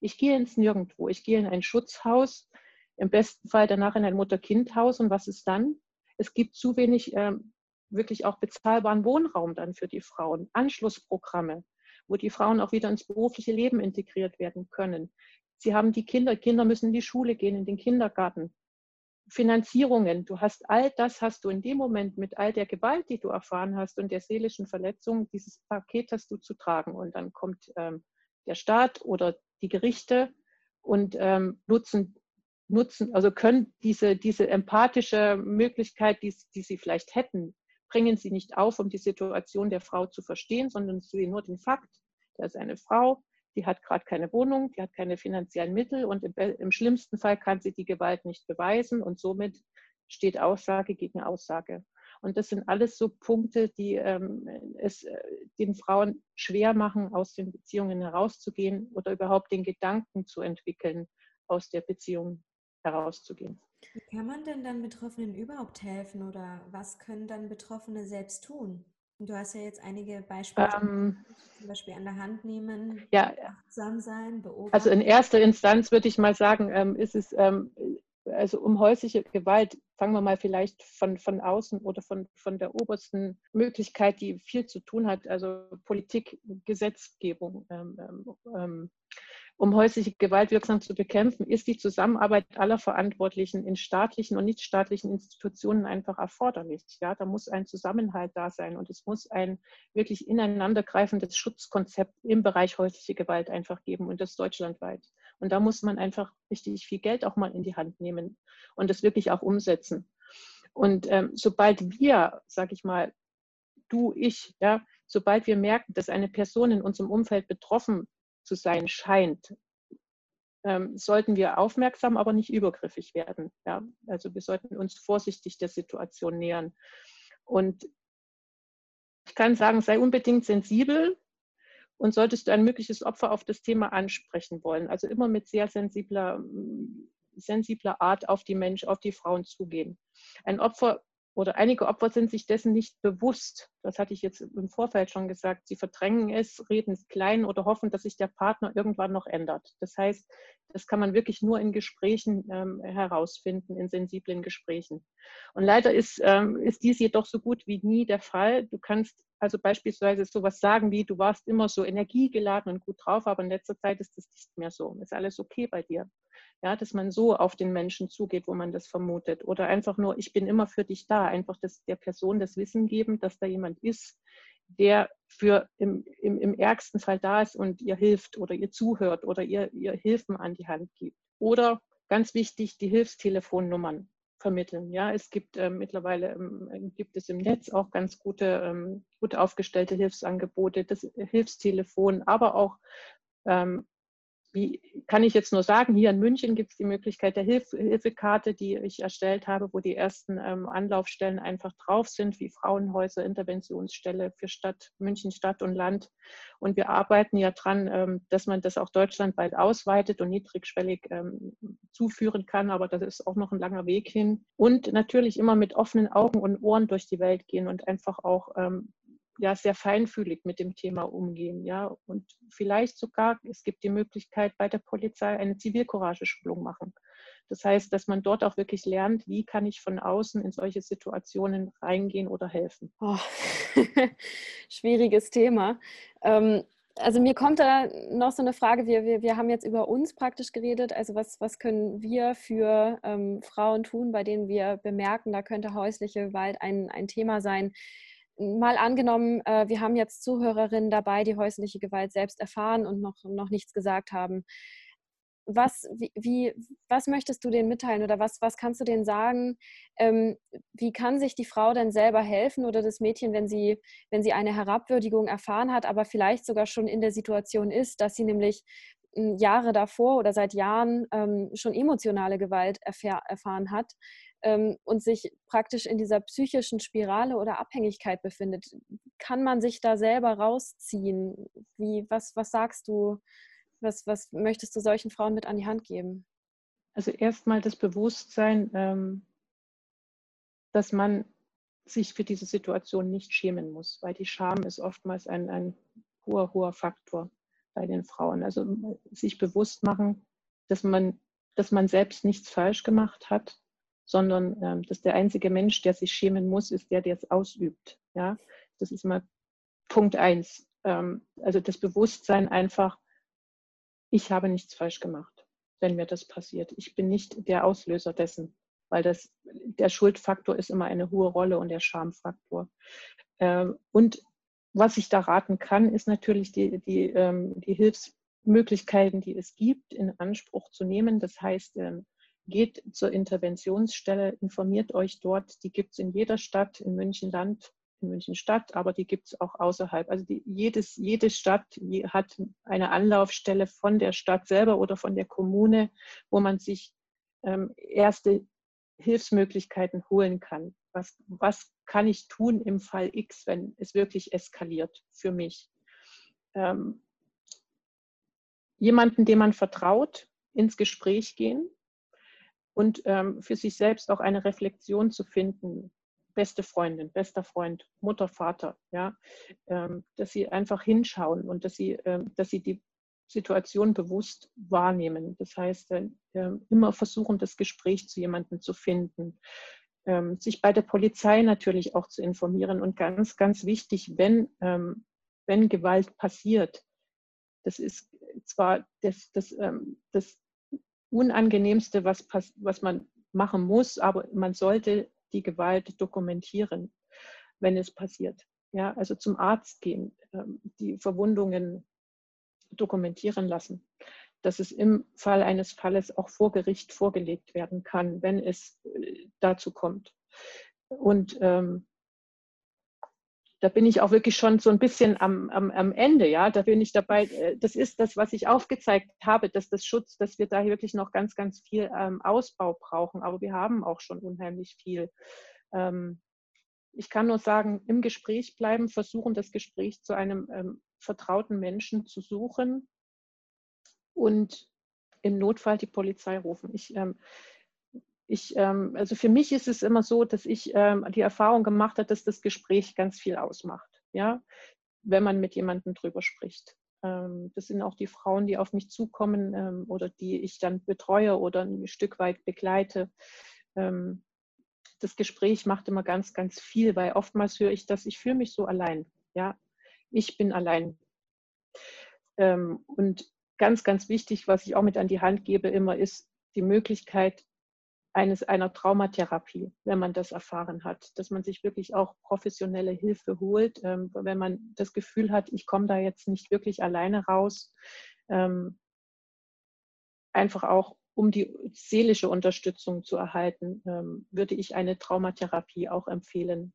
Ich gehe ins Nirgendwo, ich gehe in ein Schutzhaus, im besten Fall danach in ein Mutter-Kind-Haus und was ist dann? Es gibt zu wenig ähm, wirklich auch bezahlbaren Wohnraum dann für die Frauen, Anschlussprogramme, wo die Frauen auch wieder ins berufliche Leben integriert werden können. Sie haben die Kinder, Kinder müssen in die Schule gehen, in den Kindergarten. Finanzierungen, du hast all das hast du in dem Moment mit all der Gewalt, die du erfahren hast und der seelischen Verletzung, dieses Paket hast du zu tragen. Und dann kommt ähm, der Staat oder die Gerichte und ähm, nutzen, nutzen, also können diese, diese empathische Möglichkeit, die, die sie vielleicht hätten, bringen sie nicht auf, um die Situation der Frau zu verstehen, sondern sie nur den Fakt, Da ist eine Frau, die hat gerade keine Wohnung, die hat keine finanziellen Mittel und im, im, schlimmsten Fall kann sie die Gewalt nicht beweisen und somit steht Aussage gegen Aussage. Und das sind alles so Punkte, die ähm, es äh, den Frauen schwer machen, aus den Beziehungen herauszugehen oder überhaupt den Gedanken zu entwickeln, aus der Beziehung herauszugehen. Wie kann man denn dann Betroffenen überhaupt helfen oder was können dann Betroffene selbst tun? Du hast ja jetzt einige Beispiele, ähm, zum Beispiel an der Hand nehmen, ja, achtsam sein, beobachten. Also in erster Instanz würde ich mal sagen, ähm, ist es, ähm, also um häusliche Gewalt, fangen wir mal vielleicht von, von außen oder von, von der obersten Möglichkeit, die viel zu tun hat, also Politik, Gesetzgebung. Ähm, ähm, ähm um häusliche Gewalt wirksam zu bekämpfen, ist die Zusammenarbeit aller Verantwortlichen in staatlichen und nichtstaatlichen Institutionen einfach erforderlich. Ja, da muss ein Zusammenhalt da sein und es muss ein wirklich ineinandergreifendes Schutzkonzept im Bereich häusliche Gewalt einfach geben und das deutschlandweit. Und da muss man einfach richtig viel Geld auch mal in die Hand nehmen und das wirklich auch umsetzen. Und ähm, sobald wir, sag ich mal, du, ich, ja, sobald wir merken, dass eine Person in unserem Umfeld betroffen zu sein scheint, ähm, sollten wir aufmerksam, aber nicht übergriffig werden. Ja? Also wir sollten uns vorsichtig der Situation nähern. Und ich kann sagen, sei unbedingt sensibel und solltest du ein mögliches Opfer auf das Thema ansprechen wollen. Also immer mit sehr sensibler, sensibler Art auf die Menschen, auf die Frauen zugehen. Ein Opfer oder einige Opfer sind sich dessen nicht bewusst. Das hatte ich jetzt im Vorfeld schon gesagt. Sie verdrängen es, reden es klein oder hoffen, dass sich der Partner irgendwann noch ändert. Das heißt, das kann man wirklich nur in Gesprächen ähm, herausfinden, in sensiblen Gesprächen. Und leider ist, ähm, ist dies jedoch so gut wie nie der Fall. Du kannst also beispielsweise sowas sagen wie, du warst immer so energiegeladen und gut drauf, aber in letzter Zeit ist das nicht mehr so. Ist alles okay bei dir? Ja, dass man so auf den Menschen zugeht, wo man das vermutet. Oder einfach nur, ich bin immer für dich da. Einfach das, der Person das Wissen geben, dass da jemand ist, der für im, im, im ärgsten Fall da ist und ihr hilft oder ihr zuhört oder ihr, ihr Hilfen an die Hand gibt. Oder ganz wichtig, die Hilfstelefonnummern vermitteln. Ja, es gibt äh, mittlerweile ähm, gibt es im Netz auch ganz gute, ähm, gut aufgestellte Hilfsangebote, das Hilfstelefon, aber auch ähm, wie kann ich jetzt nur sagen, hier in München gibt es die Möglichkeit der Hilf Hilfekarte, die ich erstellt habe, wo die ersten ähm, Anlaufstellen einfach drauf sind, wie Frauenhäuser, Interventionsstelle für Stadt, München Stadt und Land. Und wir arbeiten ja dran, ähm, dass man das auch deutschlandweit ausweitet und niedrigschwellig ähm, zuführen kann, aber das ist auch noch ein langer Weg hin. Und natürlich immer mit offenen Augen und Ohren durch die Welt gehen und einfach auch ähm, ja sehr feinfühlig mit dem Thema umgehen, ja und vielleicht sogar es gibt die Möglichkeit bei der Polizei eine Zivilcourage-Schulung machen. Das heißt, dass man dort auch wirklich lernt, wie kann ich von außen in solche Situationen reingehen oder helfen. Oh. Schwieriges Thema. Ähm, also mir kommt da noch so eine Frage, wir, wir, wir haben jetzt über uns praktisch geredet, also was, was können wir für ähm, Frauen tun, bei denen wir bemerken, da könnte häusliche Gewalt ein, ein Thema sein mal angenommen, äh, wir haben jetzt Zuhörerinnen dabei, die häusliche Gewalt selbst erfahren und noch, noch nichts gesagt haben. Was, wie, wie, was möchtest du denen mitteilen oder was, was kannst du denen sagen? Ähm, wie kann sich die Frau denn selber helfen oder das Mädchen, wenn sie, wenn sie eine Herabwürdigung erfahren hat, aber vielleicht sogar schon in der Situation ist, dass sie nämlich hm, Jahre davor oder seit Jahren ähm, schon emotionale Gewalt erfahr erfahren hat? Ähm, und sich praktisch in dieser psychischen Spirale oder Abhängigkeit befindet. Kann man sich da selber rausziehen? Wie, was, was sagst du? Was, was möchtest du solchen Frauen mit an die Hand geben? Also erstmal das Bewusstsein, ähm, dass man sich für diese Situation nicht schämen muss, weil die Scham ist oftmals ein, ein hoher, hoher Faktor bei den Frauen. Also sich bewusst machen, dass man, dass man selbst nichts falsch gemacht hat, sondern ähm, dass der einzige Mensch, der sich schämen muss, ist der, der es ausübt. Ja, das ist mal Punkt eins. Ähm, also das Bewusstsein einfach, ich habe nichts falsch gemacht, wenn mir das passiert. Ich bin nicht der Auslöser dessen, weil das, der Schuldfaktor ist immer eine hohe Rolle und der Schamfaktor. Ähm, und was ich da raten kann, ist natürlich die, die, ähm, die Hilfsmöglichkeiten, die es gibt, in Anspruch zu nehmen. Das heißt, ähm, geht zur Interventionsstelle, informiert euch dort. Die gibt es in jeder Stadt, in München Land, in München Stadt, aber die gibt es auch außerhalb. Also die, jedes, jede Stadt hat eine Anlaufstelle von der Stadt selber oder von der Kommune, wo man sich ähm, erste Hilfsmöglichkeiten holen kann. Was, was kann ich tun im Fall X, wenn es wirklich eskaliert für mich? Ähm, jemanden, dem man vertraut, ins Gespräch gehen und ähm, für sich selbst auch eine Reflexion zu finden. Beste Freundin, bester Freund, Mutter, Vater, ja, ähm, dass sie einfach hinschauen und dass sie, ähm, dass sie die Situation bewusst wahrnehmen. Das heißt, äh, immer versuchen, das Gespräch zu jemandem zu finden. Ähm, sich bei der Polizei natürlich auch zu informieren und ganz, ganz wichtig, wenn, ähm, wenn Gewalt passiert, das ist zwar das, das, ähm, das Unangenehmste, was, was man machen muss, aber man sollte die Gewalt dokumentieren, wenn es passiert. Ja, also zum Arzt gehen, ähm, die Verwundungen dokumentieren lassen, dass es im Fall eines Falles auch vor Gericht vorgelegt werden kann, wenn es äh, dazu kommt. Und ähm, da bin ich auch wirklich schon so ein bisschen am, am, am Ende, ja, da bin ich dabei, äh, das ist das, was ich aufgezeigt habe, dass das Schutz, dass wir da wirklich noch ganz, ganz viel ähm, Ausbau brauchen, aber wir haben auch schon unheimlich viel. Ähm, ich kann nur sagen, im Gespräch bleiben, versuchen, das Gespräch zu einem ähm, vertrauten Menschen zu suchen und im Notfall die Polizei rufen. Ich, ähm, ich, ähm, also für mich ist es immer so, dass ich ähm, die Erfahrung gemacht habe, dass das Gespräch ganz viel ausmacht, ja, wenn man mit jemandem drüber spricht. Ähm, das sind auch die Frauen, die auf mich zukommen ähm, oder die ich dann betreue oder ein Stück weit begleite ähm, das Gespräch macht immer ganz, ganz viel, weil oftmals höre ich das, ich fühle mich so allein. Ja, ich bin allein. Ähm, und ganz, ganz wichtig, was ich auch mit an die Hand gebe, immer ist die Möglichkeit eines, einer Traumatherapie, wenn man das erfahren hat, dass man sich wirklich auch professionelle Hilfe holt, ähm, wenn man das Gefühl hat, ich komme da jetzt nicht wirklich alleine raus. Ähm, einfach auch um die seelische Unterstützung zu erhalten, ähm, würde ich eine Traumatherapie auch empfehlen.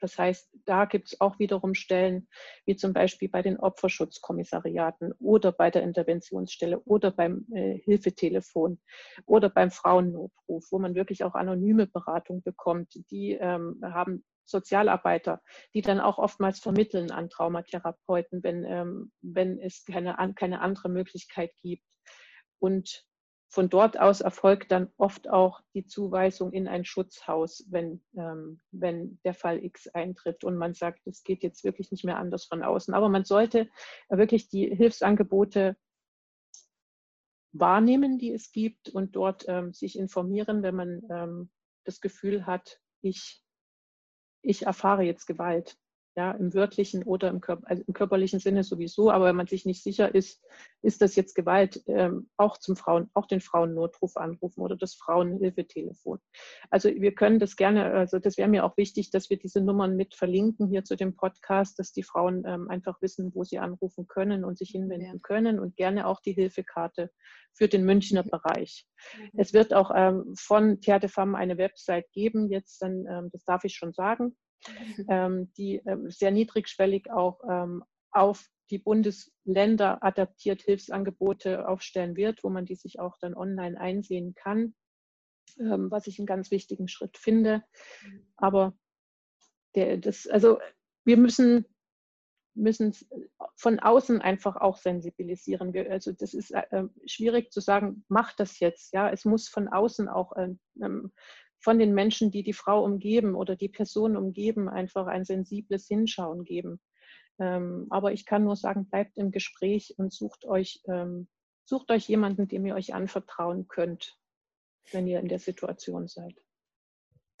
Das heißt, da gibt es auch wiederum Stellen, wie zum Beispiel bei den Opferschutzkommissariaten oder bei der Interventionsstelle oder beim äh, Hilfetelefon oder beim Frauennotruf, wo man wirklich auch anonyme Beratung bekommt. Die ähm, haben Sozialarbeiter, die dann auch oftmals vermitteln an Traumatherapeuten, wenn, ähm, wenn es keine, keine andere Möglichkeit gibt. Und von dort aus erfolgt dann oft auch die Zuweisung in ein Schutzhaus, wenn, ähm, wenn der Fall X eintritt und man sagt, es geht jetzt wirklich nicht mehr anders von außen. Aber man sollte wirklich die Hilfsangebote wahrnehmen, die es gibt und dort ähm, sich informieren, wenn man ähm, das Gefühl hat, ich, ich erfahre jetzt Gewalt ja, im wörtlichen oder im, Körper, also im, körperlichen Sinne sowieso, aber wenn man sich nicht sicher ist, ist das jetzt Gewalt, ähm, auch zum Frauen, auch den Frauennotruf anrufen oder das Frauenhilfetelefon. Also wir können das gerne, also das wäre mir auch wichtig, dass wir diese Nummern mit verlinken hier zu dem Podcast, dass die Frauen ähm, einfach wissen, wo sie anrufen können und sich hinwenden ja. können und gerne auch die Hilfekarte für den Münchner. Bereich. Mhm. Es wird auch ähm, von Terre de Femme eine Website geben, jetzt dann, ähm, das darf ich schon sagen, ähm, die ähm, sehr niedrigschwellig auch ähm, auf die Bundesländer adaptiert Hilfsangebote aufstellen wird, wo man die sich auch dann online einsehen kann, ähm, was ich einen ganz wichtigen Schritt finde. Aber der, das, also wir müssen müssen von außen einfach auch sensibilisieren. Also das ist äh, schwierig zu sagen, mach das jetzt. Ja, es muss von außen auch äh, ähm, von den Menschen, die die Frau umgeben oder die Person umgeben, einfach ein sensibles Hinschauen geben. Ähm, aber ich kann nur sagen, bleibt im Gespräch und sucht euch, ähm, sucht euch jemanden, dem ihr euch anvertrauen könnt, wenn ihr in der Situation seid.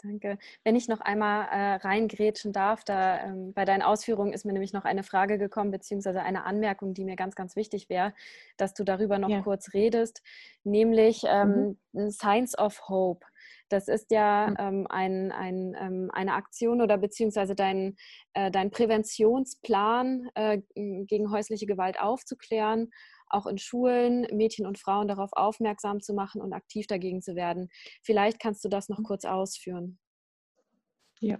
Danke. Wenn ich noch einmal äh, reingrätschen darf, da ähm, bei deinen Ausführungen ist mir nämlich noch eine Frage gekommen, beziehungsweise eine Anmerkung, die mir ganz, ganz wichtig wäre, dass du darüber noch ja. kurz redest, nämlich ähm, mhm. Signs of Hope. Das ist ja ähm, ein, ein, ähm, eine Aktion oder beziehungsweise dein, äh, dein Präventionsplan äh, gegen häusliche Gewalt aufzuklären, auch in Schulen Mädchen und Frauen darauf aufmerksam zu machen und aktiv dagegen zu werden. Vielleicht kannst du das noch mhm. kurz ausführen. Ja.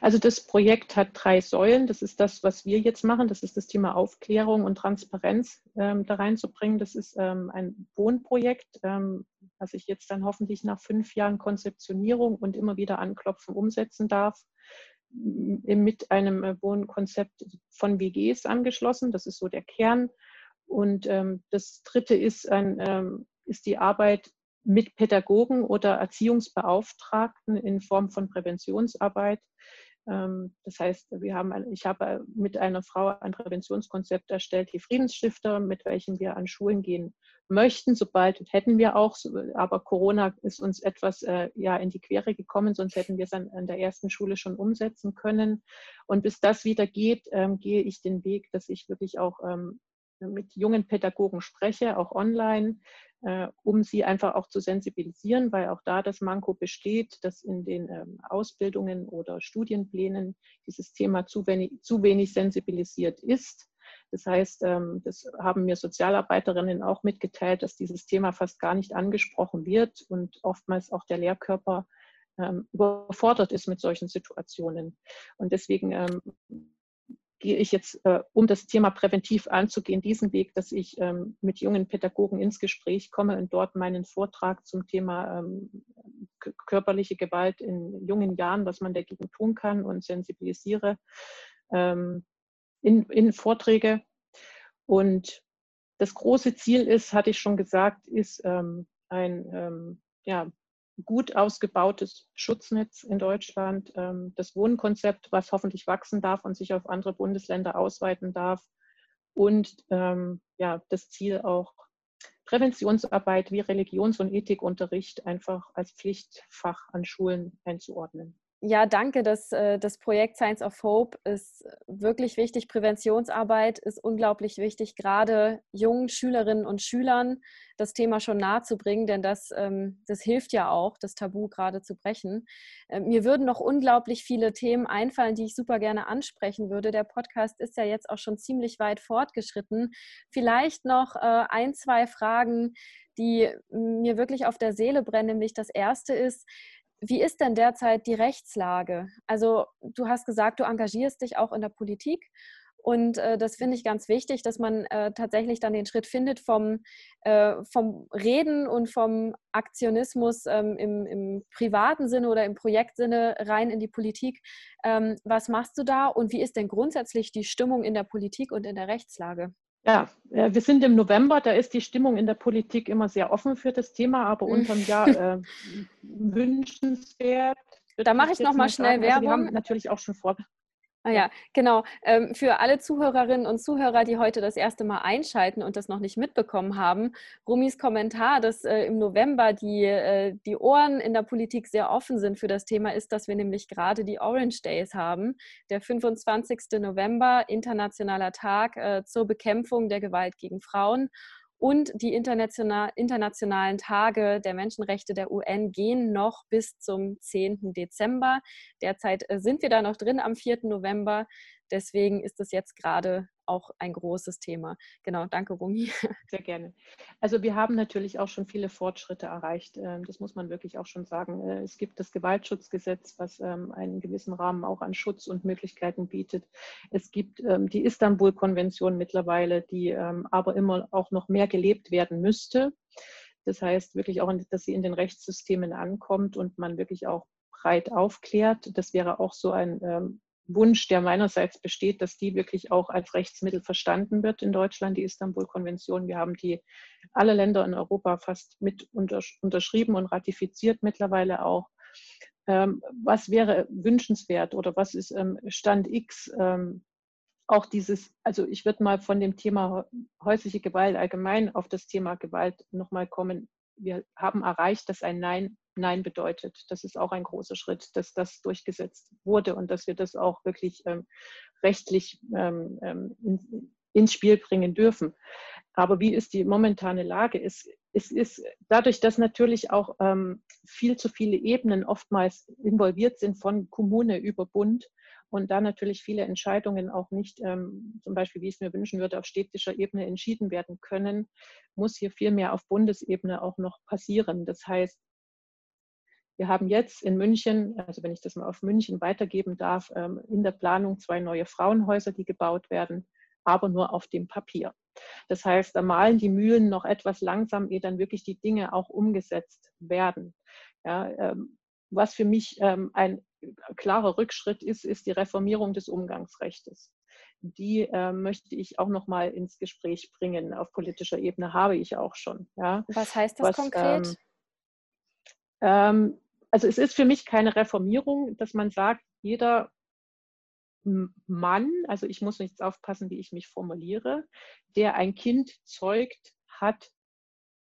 Also das Projekt hat drei Säulen. Das ist das, was wir jetzt machen. Das ist das Thema Aufklärung und Transparenz ähm, da reinzubringen. Das ist ähm, ein Wohnprojekt, ähm, was ich jetzt dann hoffentlich nach fünf Jahren Konzeptionierung und immer wieder anklopfen umsetzen darf mit einem äh, Wohnkonzept von WGs angeschlossen. Das ist so der Kern. Und ähm, das dritte ist, ein, ähm, ist die Arbeit mit Pädagogen oder Erziehungsbeauftragten in Form von Präventionsarbeit. Ähm, das heißt, wir haben, ich habe mit einer Frau ein Präventionskonzept erstellt, die Friedensstifter, mit welchem wir an Schulen gehen möchten. Sobald hätten wir auch, aber Corona ist uns etwas äh, ja, in die Quere gekommen, sonst hätten wir es an, an, der ersten Schule schon umsetzen können. Und bis das wieder geht, ähm, gehe ich den Weg, dass ich wirklich auch ähm, mit jungen Pädagogen spreche, auch online, um sie einfach auch zu sensibilisieren, weil auch da das Manko besteht, dass in den ähm, Ausbildungen oder Studienplänen dieses Thema zu wenig, zu wenig sensibilisiert ist. Das heißt, ähm, das haben mir Sozialarbeiterinnen auch mitgeteilt, dass dieses Thema fast gar nicht angesprochen wird und oftmals auch der Lehrkörper ähm, überfordert ist mit solchen Situationen. Und deswegen gehe ich jetzt, äh, um das Thema präventiv anzugehen, diesen Weg, dass ich ähm, mit jungen Pädagogen ins Gespräch komme und dort meinen Vortrag zum Thema ähm, körperliche Gewalt in jungen Jahren, was man dagegen tun kann und sensibilisiere ähm, in, in Vorträge. Und das große Ziel ist, hatte ich schon gesagt, ist ähm, ein ähm, ja, gut ausgebautes Schutznetz in Deutschland, ähm, das Wohnkonzept, was hoffentlich wachsen darf und sich auf andere Bundesländer ausweiten darf und ähm, ja, das Ziel auch Präventionsarbeit wie Religions- und Ethikunterricht einfach als Pflichtfach an Schulen einzuordnen. Ja, danke. Das, äh, das Projekt Science of Hope ist wirklich wichtig. Präventionsarbeit ist unglaublich wichtig, gerade jungen Schülerinnen und Schülern das Thema schon nahe zu bringen, denn das, ähm, das hilft ja auch, das Tabu gerade zu brechen. Äh, mir würden noch unglaublich viele Themen einfallen, die ich super gerne ansprechen würde. Der Podcast ist ja jetzt auch schon ziemlich weit fortgeschritten. Vielleicht noch äh, ein, zwei Fragen, die mir wirklich auf der Seele brennen. Nämlich das erste ist, wie ist denn derzeit die Rechtslage? Also du hast gesagt, du engagierst dich auch in der Politik und äh, das finde ich ganz wichtig, dass man äh, tatsächlich dann den Schritt findet vom, äh, vom Reden und vom Aktionismus ähm, im, im, privaten Sinne oder im Projektsinne rein in die Politik. Ähm, was machst du da und wie ist denn grundsätzlich die Stimmung in der Politik und in der Rechtslage? Ja, äh, wir sind im November, da ist die Stimmung in der Politik immer sehr offen für das Thema, aber mhm. unterm Jahr äh, wünschenswert. Da mache ich nochmal schnell Werbung. Also wir haben natürlich auch schon vor, Ah ja, genau. Ähm, für alle Zuhörerinnen und Zuhörer, die heute das erste Mal einschalten und das noch nicht mitbekommen haben, Rumis Kommentar, dass äh, im November die, äh, die Ohren in der Politik sehr offen sind für das Thema, ist, dass wir nämlich gerade die Orange Days haben. Der 25. November, internationaler Tag äh, zur Bekämpfung der Gewalt gegen Frauen und die international, internationalen Tage der Menschenrechte der UN gehen noch bis zum 10. Dezember. Derzeit äh, sind wir da noch drin am 4. November. Deswegen ist es jetzt gerade auch ein großes Thema. Genau, danke, Rumi. Sehr gerne. Also wir haben natürlich auch schon viele Fortschritte erreicht. Ähm, das muss man wirklich auch schon sagen. Äh, es gibt das Gewaltschutzgesetz, was ähm, einen gewissen Rahmen auch an Schutz und Möglichkeiten bietet. Es gibt ähm, die Istanbul-Konvention mittlerweile, die aber immer auch noch mehr gelebt werden müsste. Das heißt wirklich auch, dass sie in den Rechtssystemen ankommt und man wirklich auch breit aufklärt. Das wäre auch so ein Wunsch, der meinerseits besteht, dass die wirklich auch als Rechtsmittel verstanden wird in Deutschland, die Istanbul-Konvention. Wir haben die alle Länder in Europa fast mit unterschrieben und ratifiziert mittlerweile auch. Ähm, was wäre wünschenswert oder was ist ähm, Stand X? Ähm, auch dieses, also ich würde mal von dem Thema häusliche Gewalt allgemein auf das Thema Gewalt nochmal kommen. Wir haben erreicht, dass ein Nein Nein bedeutet. Das ist auch ein großer Schritt, dass das durchgesetzt wurde und dass wir das auch wirklich ähm, rechtlich ähm, ähm in, ins Spiel bringen dürfen. Aber wie ist die momentane Lage? Es, es ist dadurch, dass natürlich auch ähm, viel zu viele Ebenen oftmals involviert sind von Kommune über Bund und da natürlich viele Entscheidungen auch nicht, ähm, zum Beispiel, wie ich es mir wünschen würde, auf städtischer Ebene entschieden werden können, muss hier viel mehr auf Bundesebene auch noch passieren. Das heißt, Wir haben jetzt in München, also wenn ich das mal auf München weitergeben darf, ähm, in der Planung zwei neue Frauenhäuser, die gebaut werden, aber nur auf dem Papier. Das heißt, da malen die Mühlen noch etwas langsam, ehe dann wirklich die Dinge auch umgesetzt werden. Ja, ähm, was für mich ähm, ein klarer Rückschritt ist, ist die Reformierung des Umgangsrechts. Die äh, möchte ich auch noch mal ins Gespräch bringen. Auf politischer Ebene habe ich auch schon. Ja. Was heißt das was, konkret? Ähm, ähm, also es ist für mich keine Reformierung, dass man sagt, jeder Mann, also ich muss jetzt aufpassen, wie ich mich formuliere, der ein Kind zeugt, hat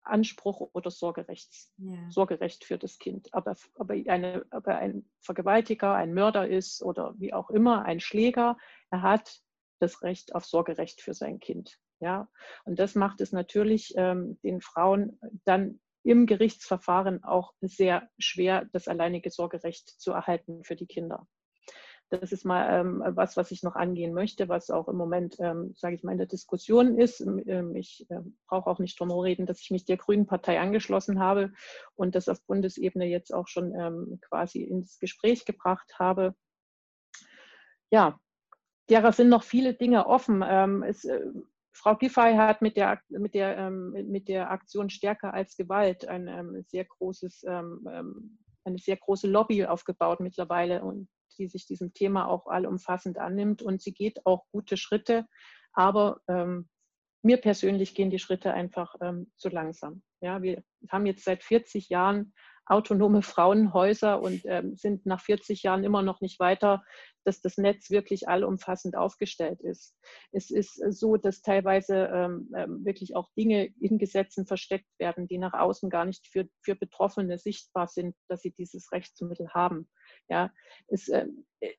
Anspruch oder Sorgerecht, ja. Sorgerecht für das Kind. Aber ob er, eine, ob er ein Vergewaltiger, ein Mörder ist oder wie auch immer, ein Schläger, er hat das Recht auf Sorgerecht für sein Kind. Ja? Und das macht es natürlich ähm, den Frauen dann im Gerichtsverfahren auch sehr schwer, das alleinige Sorgerecht zu erhalten für die Kinder. Das ist mal ähm, was, was ich noch angehen möchte, was auch im Moment, ähm, sage ich mal, in der Diskussion ist. Ähm, ich äh, brauche auch nicht drum reden, dass ich mich der Grünen Partei angeschlossen habe und das auf Bundesebene jetzt auch schon ähm, quasi ins Gespräch gebracht habe. Ja, derer sind noch viele Dinge offen. Ähm, es, äh, Frau Giffey hat mit der, mit, der, ähm, mit der Aktion Stärker als Gewalt ein sehr großes eine sehr große Lobby aufgebaut mittlerweile und die sich diesem Thema auch allumfassend annimmt. Und sie geht auch gute Schritte, aber ähm, mir persönlich gehen die Schritte einfach ähm, zu langsam. Ja, wir haben jetzt seit 40 Jahren autonome Frauenhäuser und ähm, sind nach 40 Jahren immer noch nicht weiter, dass das Netz wirklich allumfassend aufgestellt ist. Es ist so, dass teilweise ähm, ähm, wirklich auch Dinge in Gesetzen versteckt werden, die nach außen gar nicht für, für Betroffene sichtbar sind, dass sie dieses Rechtsmittel haben. Ja, es, äh,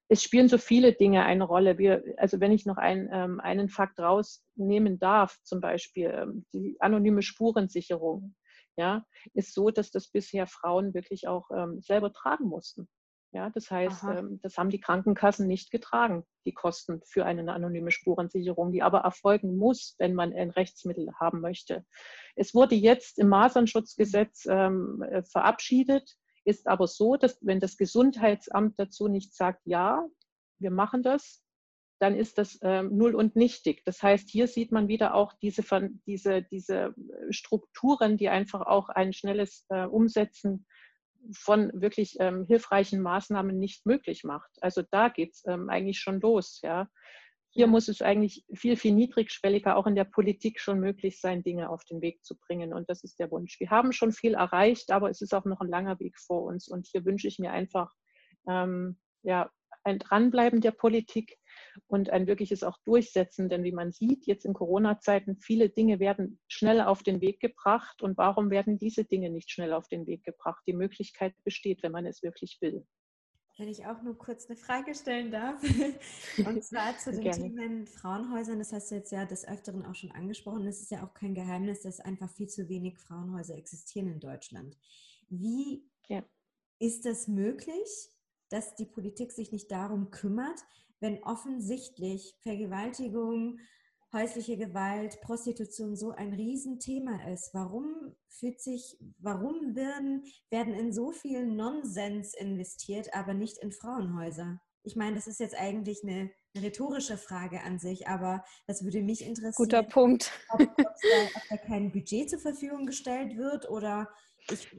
es spielen so viele Dinge eine Rolle. Wir, also wenn ich noch ein, ähm, einen Fakt rausnehmen darf, zum Beispiel ähm, die anonyme Spurensicherung ja, ist so, dass das bisher Frauen wirklich auch ähm, selber tragen mussten. Ja, das heißt, ähm, das haben die Krankenkassen nicht getragen, die Kosten für eine anonyme Spurensicherung, die aber erfolgen muss, wenn man ein Rechtsmittel haben möchte. Es wurde jetzt im Masernschutzgesetz ähm, äh, verabschiedet, ist aber so, dass wenn das Gesundheitsamt dazu nicht sagt, ja, wir machen das, dann ist das ähm, null und nichtig. Das heißt, hier sieht man wieder auch diese, diese, diese Strukturen, die einfach auch ein schnelles äh, Umsetzen von wirklich ähm, hilfreichen Maßnahmen nicht möglich macht. Also da geht es ähm, eigentlich schon los. Ja. Hier muss es eigentlich viel, viel niedrigschwelliger auch in der Politik schon möglich sein, Dinge auf den Weg zu bringen. Und das ist der Wunsch. Wir haben schon viel erreicht, aber es ist auch noch ein langer Weg vor uns. Und hier wünsche ich mir einfach ähm, ja, ein Dranbleiben der Politik, und ein wirkliches auch Durchsetzen. Denn wie man sieht, jetzt in Corona-Zeiten, viele Dinge werden schnell auf den Weg gebracht. Und warum werden diese Dinge nicht schnell auf den Weg gebracht? Die Möglichkeit besteht, wenn man es wirklich will. Wenn ich auch nur kurz eine Frage stellen darf. Und zwar zu den. Themen Frauenhäusern. Das hast du jetzt ja des Öfteren auch schon angesprochen. Es ist ja auch kein Geheimnis, dass einfach viel zu wenig Frauenhäuser existieren in Deutschland. Wie ja. ist das möglich, dass die Politik sich nicht darum kümmert, wenn offensichtlich Vergewaltigung, häusliche Gewalt, Prostitution so ein Riesenthema ist? Warum fühlt sich, warum werden, werden in so viel Nonsens investiert, aber nicht in Frauenhäuser? Ich meine, das ist jetzt eigentlich eine, rhetorische Frage an sich, aber das würde mich interessieren. Guter Punkt. Ob, ob, da, ob da kein Budget zur Verfügung gestellt wird oder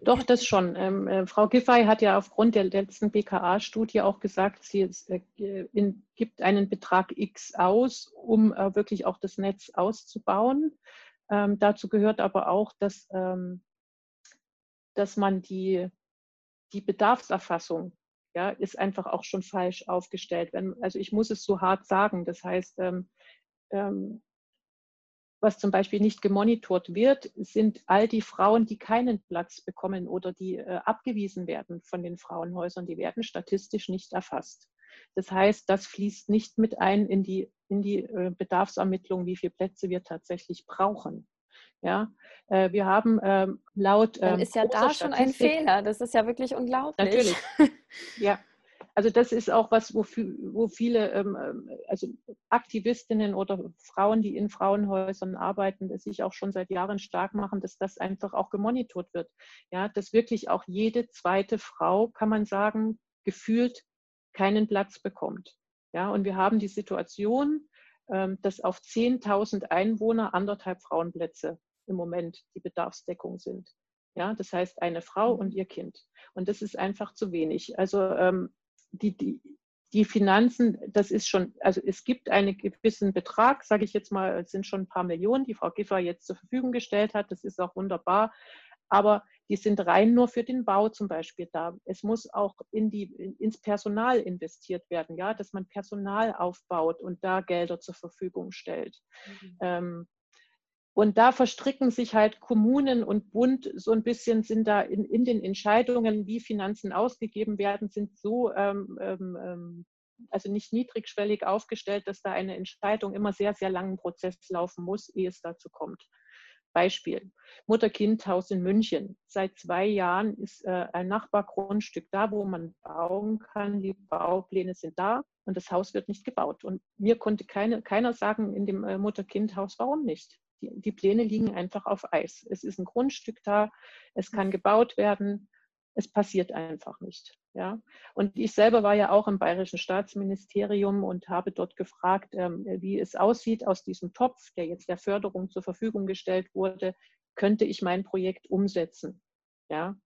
Doch, das schon. Ähm, äh, Frau Giffey hat ja aufgrund der letzten BKA-Studie auch gesagt, sie äh, in, gibt einen Betrag X aus, um äh, wirklich auch das Netz auszubauen. Ähm, dazu gehört aber auch, dass, ähm, dass man die, die Bedarfserfassung ja, ist einfach auch schon falsch aufgestellt. Wenn, also ich muss es so hart sagen. Das heißt, ähm, ähm, was zum Beispiel nicht gemonitort wird, sind all die Frauen, die keinen Platz bekommen oder die äh, abgewiesen werden von den Frauenhäusern. Die werden statistisch nicht erfasst. Das heißt, das fließt nicht mit ein in die, in die äh, Bedarfsermittlung, wie viele Plätze wir tatsächlich brauchen. Ja, äh, wir haben ähm, laut. Dann ähm, ist ja da schon ein Fehler. Das ist ja wirklich unglaublich. Natürlich. ja. Also das ist auch was, wo, wo viele ähm, also Aktivistinnen oder Frauen, die in Frauenhäusern arbeiten, sich auch schon seit Jahren stark machen, dass das einfach auch gemonitort wird. Ja, dass wirklich auch jede zweite Frau, kann man sagen, gefühlt keinen Platz bekommt. Ja, und wir haben die Situation, ähm, dass auf 10.000 Einwohner anderthalb Frauenplätze im Moment die Bedarfsdeckung sind. Ja, das heißt eine Frau und ihr Kind. Und das ist einfach zu wenig. Also ähm, die, die, die Finanzen, das ist schon, also es gibt einen gewissen Betrag, sage ich jetzt mal, es sind schon ein paar Millionen, die Frau Giffer jetzt zur Verfügung gestellt hat. Das ist auch wunderbar. Aber die sind rein nur für den Bau zum Beispiel da. Es muss auch in die, ins Personal investiert werden, ja, dass man Personal aufbaut und da Gelder zur Verfügung stellt. Mhm. Ähm, und da verstricken sich halt Kommunen und Bund so ein bisschen, sind da in, in den Entscheidungen, wie Finanzen ausgegeben werden, sind so, ähm, ähm, ähm, also nicht niedrigschwellig aufgestellt, dass da eine Entscheidung immer sehr, sehr langen Prozess laufen muss, ehe es dazu kommt. Beispiel, Mutter-Kind-Haus in München. Seit zwei Jahren ist äh, ein Nachbargrundstück da, wo man bauen kann. Die Baupläne sind da und das Haus wird nicht gebaut. Und mir konnte keine, keiner sagen in dem äh, Mutter-Kind-Haus, warum nicht. Die, die Pläne liegen einfach auf Eis. Es ist ein Grundstück da, es kann gebaut werden, es passiert einfach nicht. Ja? Und ich selber war ja auch im Bayerischen Staatsministerium und habe dort gefragt, ähm, wie es aussieht aus diesem Topf, der jetzt der Förderung zur Verfügung gestellt wurde, könnte ich mein Projekt umsetzen. Ja?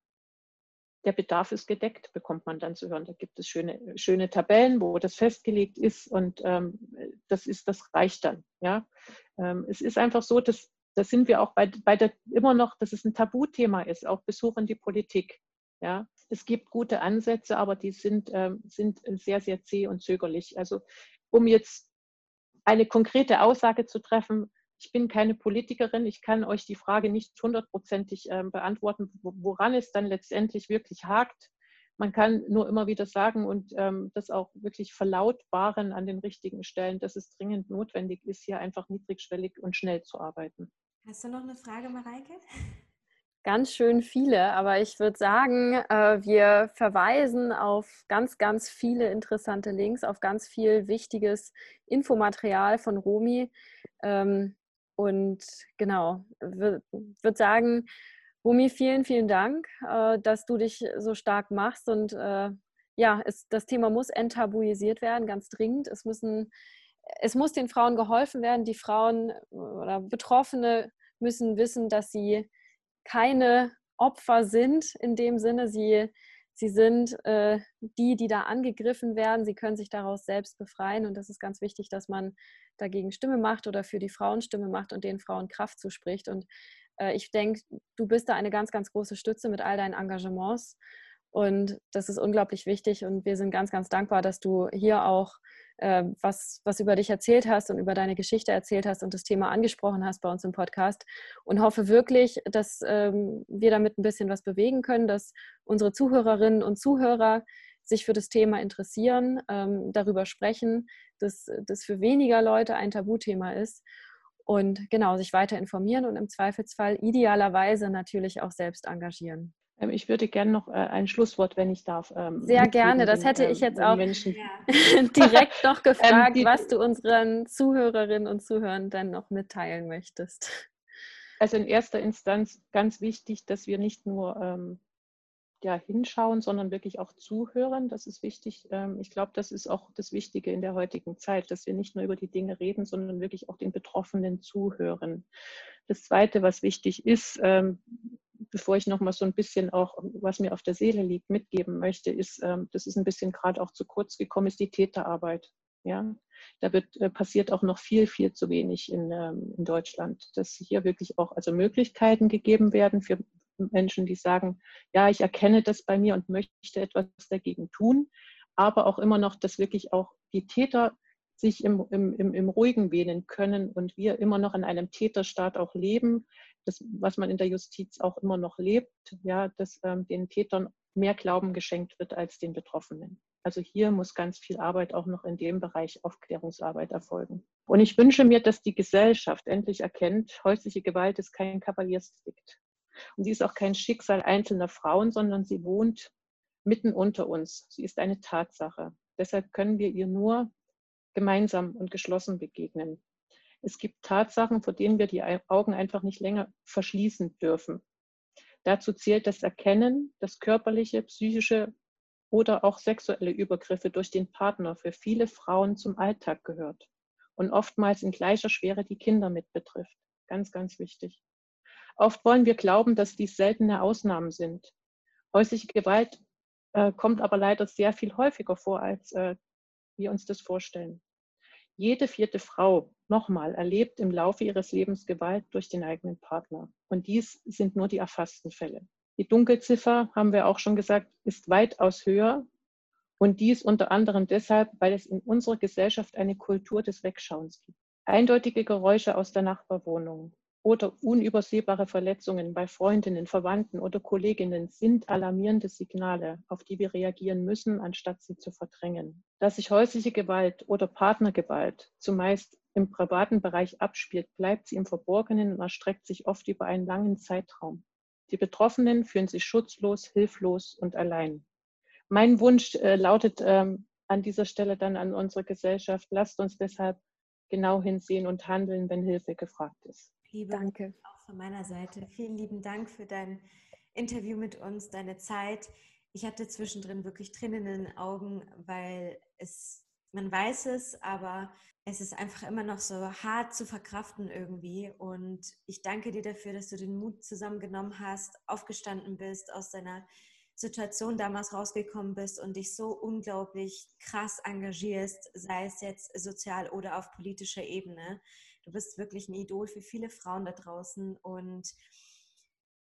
Der Bedarf ist gedeckt, bekommt man dann zu hören. Da gibt es schöne, schöne Tabellen, wo das festgelegt ist und ähm, das ist, das reicht dann. Ja? Ähm, es ist einfach so, dass da sind wir auch bei, bei der, immer noch, dass es ein Tabuthema ist, auch Besuch in die Politik. Ja, es gibt gute Ansätze, aber die sind, ähm, sind sehr, sehr zäh und zögerlich. Also um jetzt eine konkrete Aussage zu treffen, ich bin keine Politikerin, ich kann euch die Frage nicht hundertprozentig äh, beantworten, woran es dann letztendlich wirklich hakt. Man kann nur immer wieder sagen und ähm, das auch wirklich verlautbaren an den richtigen Stellen, dass es dringend notwendig ist, hier einfach niedrigschwellig und schnell zu arbeiten. Hast du noch eine Frage, Mareike? ganz schön viele, aber ich würde sagen, äh, wir verweisen auf ganz, ganz viele interessante Links, auf ganz viel wichtiges Infomaterial von Romi. Und genau, würde würd sagen, Romi, vielen, vielen Dank, äh, dass du dich so stark machst. Und äh, ja, es, das Thema muss enttabuisiert werden, ganz dringend. Es müssen es muss den Frauen geholfen werden. Die Frauen oder Betroffene müssen wissen, dass sie keine Opfer sind in dem Sinne. Sie, sie sind äh, die, die da angegriffen werden. Sie können sich daraus selbst befreien. Und das ist ganz wichtig, dass man dagegen Stimme macht oder für die Frauen Stimme macht und den Frauen Kraft zuspricht. Und äh, ich denke, du bist da eine ganz, ganz große Stütze mit all deinen Engagements. Und das ist unglaublich wichtig. Und wir sind ganz, ganz dankbar, dass du hier auch äh, was, was über dich erzählt hast und über deine Geschichte erzählt hast und das Thema angesprochen hast bei uns im Podcast. Und hoffe wirklich, dass ähm, wir damit ein bisschen was bewegen können, dass unsere Zuhörerinnen und Zuhörer sich für das Thema interessieren, ähm, darüber sprechen, dass das für weniger Leute ein Tabuthema ist und genau sich weiter informieren und im Zweifelsfall idealerweise natürlich auch selbst engagieren. Ähm, ich würde gerne noch äh, ein Schlusswort, wenn ich darf. Ähm, Sehr gerne, das hätte ich jetzt auch Menschen. direkt noch gefragt, ähm, was du unseren Zuhörerinnen und Zuhörern dann noch mitteilen möchtest. Also in erster Instanz ganz wichtig, dass wir nicht nur ähm, ja, hinschauen, sondern wirklich auch zuhören. Das ist wichtig. Ähm, ich glaube, das ist auch das Wichtige in der heutigen Zeit, dass wir nicht nur über die Dinge reden, sondern wirklich auch den Betroffenen zuhören. Das Zweite, was wichtig ist, ähm, bevor ich noch mal so ein bisschen auch, was mir auf der Seele liegt, mitgeben möchte, ist, ähm, das ist ein bisschen gerade auch zu kurz gekommen, ist die Täterarbeit. Ja, da wird, äh, passiert auch noch viel, viel zu wenig in, ähm, in Deutschland, dass hier wirklich auch also Möglichkeiten gegeben werden für Menschen, die sagen, ja, ich erkenne das bei mir und möchte etwas dagegen tun, aber auch immer noch, dass wirklich auch die Täter sich im, im, im, im Ruhigen wählen können und wir immer noch in einem Täterstaat auch leben, das, was man in der Justiz auch immer noch lebt, ja, dass ähm, den Tätern mehr Glauben geschenkt wird als den Betroffenen. Also hier muss ganz viel Arbeit auch noch in dem Bereich Aufklärungsarbeit erfolgen. Und ich wünsche mir, dass die Gesellschaft endlich erkennt, häusliche Gewalt ist kein Kavaliersdelikt. Und sie ist auch kein Schicksal einzelner Frauen, sondern sie wohnt mitten unter uns. Sie ist eine Tatsache. Deshalb können wir ihr nur gemeinsam und geschlossen begegnen. Es gibt Tatsachen, vor denen wir die Augen einfach nicht länger verschließen dürfen. Dazu zählt das Erkennen, dass körperliche, psychische oder auch sexuelle Übergriffe durch den Partner für viele Frauen zum Alltag gehört und oftmals in gleicher Schwere die Kinder mit betrifft. Ganz, ganz wichtig. Oft wollen wir glauben, dass dies seltene Ausnahmen sind. Häusliche Gewalt äh, kommt aber leider sehr viel häufiger vor, als äh, wir uns das vorstellen. Jede vierte Frau, nochmal, erlebt im Laufe ihres Lebens Gewalt durch den eigenen Partner. Und dies sind nur die erfassten Fälle. Die Dunkelziffer, haben wir auch schon gesagt, ist weitaus höher. Und dies unter anderem deshalb, weil es in unserer Gesellschaft eine Kultur des Wegschauens gibt. Eindeutige Geräusche aus der Nachbarwohnung, oder unübersehbare Verletzungen bei Freundinnen, Verwandten oder Kolleginnen sind alarmierende Signale, auf die wir reagieren müssen, anstatt sie zu verdrängen. Dass sich häusliche Gewalt oder Partnergewalt zumeist im privaten Bereich abspielt, bleibt sie im Verborgenen und erstreckt sich oft über einen langen Zeitraum. Die Betroffenen fühlen sich schutzlos, hilflos und allein. Mein Wunsch äh, lautet ähm, an dieser Stelle dann an unsere Gesellschaft, lasst uns deshalb genau hinsehen und handeln, wenn Hilfe gefragt ist. Liebe, Danke. Auch von meiner Seite. Vielen lieben Dank für dein Interview mit uns, deine Zeit. Ich hatte zwischendrin wirklich Tränen in den Augen, weil es, man weiß es, aber es ist einfach immer noch so hart zu verkraften irgendwie. Und ich danke dir dafür, dass du den Mut zusammengenommen hast, aufgestanden bist, aus deiner Situation damals rausgekommen bist und dich so unglaublich krass engagierst, sei es jetzt sozial oder auf politischer Ebene. Du bist wirklich ein Idol für viele Frauen da draußen. Und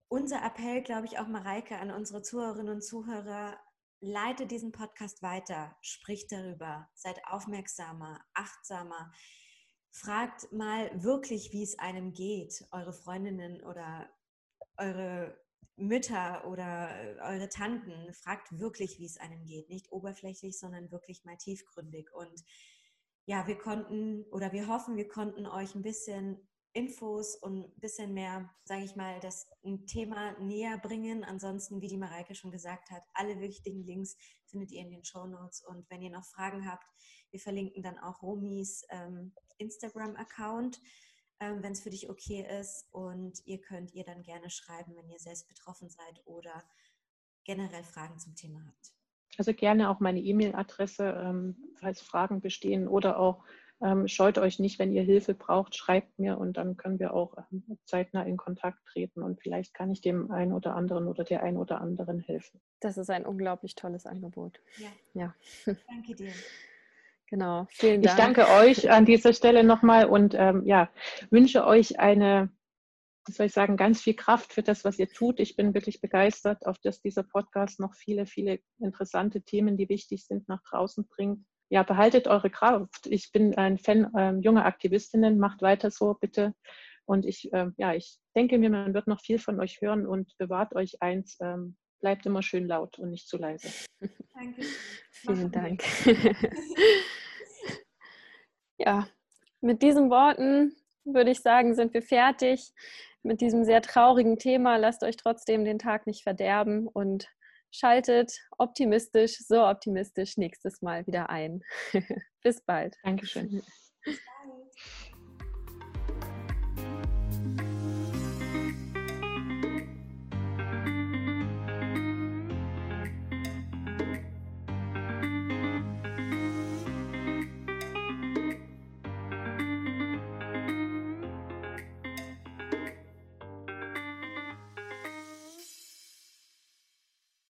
unser Appell, glaube ich, auch Mareike an unsere Zuhörerinnen und Zuhörer, leite diesen Podcast weiter, spricht darüber, seid aufmerksamer, achtsamer. Fragt mal wirklich, wie es einem geht, eure Freundinnen oder eure Mütter oder eure Tanten. Fragt wirklich, wie es einem geht. Nicht oberflächlich, sondern wirklich mal tiefgründig. Und ja, wir konnten oder wir hoffen, wir konnten euch ein bisschen Infos und ein bisschen mehr, sage ich mal, das Thema näher bringen. Ansonsten, wie die Mareike schon gesagt hat, alle wichtigen Links findet ihr in den Show Notes. Und wenn ihr noch Fragen habt, wir verlinken dann auch Romis ähm, Instagram-Account, ähm, wenn es für dich okay ist. Und ihr könnt ihr dann gerne schreiben, wenn ihr selbst betroffen seid oder generell Fragen zum Thema habt. Also gerne auch meine E-Mail-Adresse, ähm, falls Fragen bestehen oder auch ähm, scheut euch nicht, wenn ihr Hilfe braucht, schreibt mir und dann können wir auch ähm, zeitnah in Kontakt treten und vielleicht kann ich dem einen oder anderen oder der einen oder anderen helfen. Das ist ein unglaublich tolles Angebot. Ja. ja. Danke dir. Genau, vielen Dank. Ich danke euch an dieser Stelle nochmal und ähm, ja, wünsche euch eine wie soll ich sagen, ganz viel Kraft für das, was ihr tut. Ich bin wirklich begeistert, auf dass dieser Podcast noch viele, viele interessante Themen, die wichtig sind, nach draußen bringt. Ja, behaltet eure Kraft. Ich bin ein Fan äh, junger Aktivistinnen. Macht weiter so, bitte. Und ich, äh, ja, ich denke mir, man wird noch viel von euch hören und bewahrt euch eins. Ähm, bleibt immer schön laut und nicht zu leise. Danke. Vielen Dank. ja, mit diesen Worten würde ich sagen, sind wir fertig mit diesem sehr traurigen Thema. Lasst euch trotzdem den Tag nicht verderben und schaltet optimistisch, so optimistisch nächstes Mal wieder ein. Bis bald. Dankeschön. Bis bald.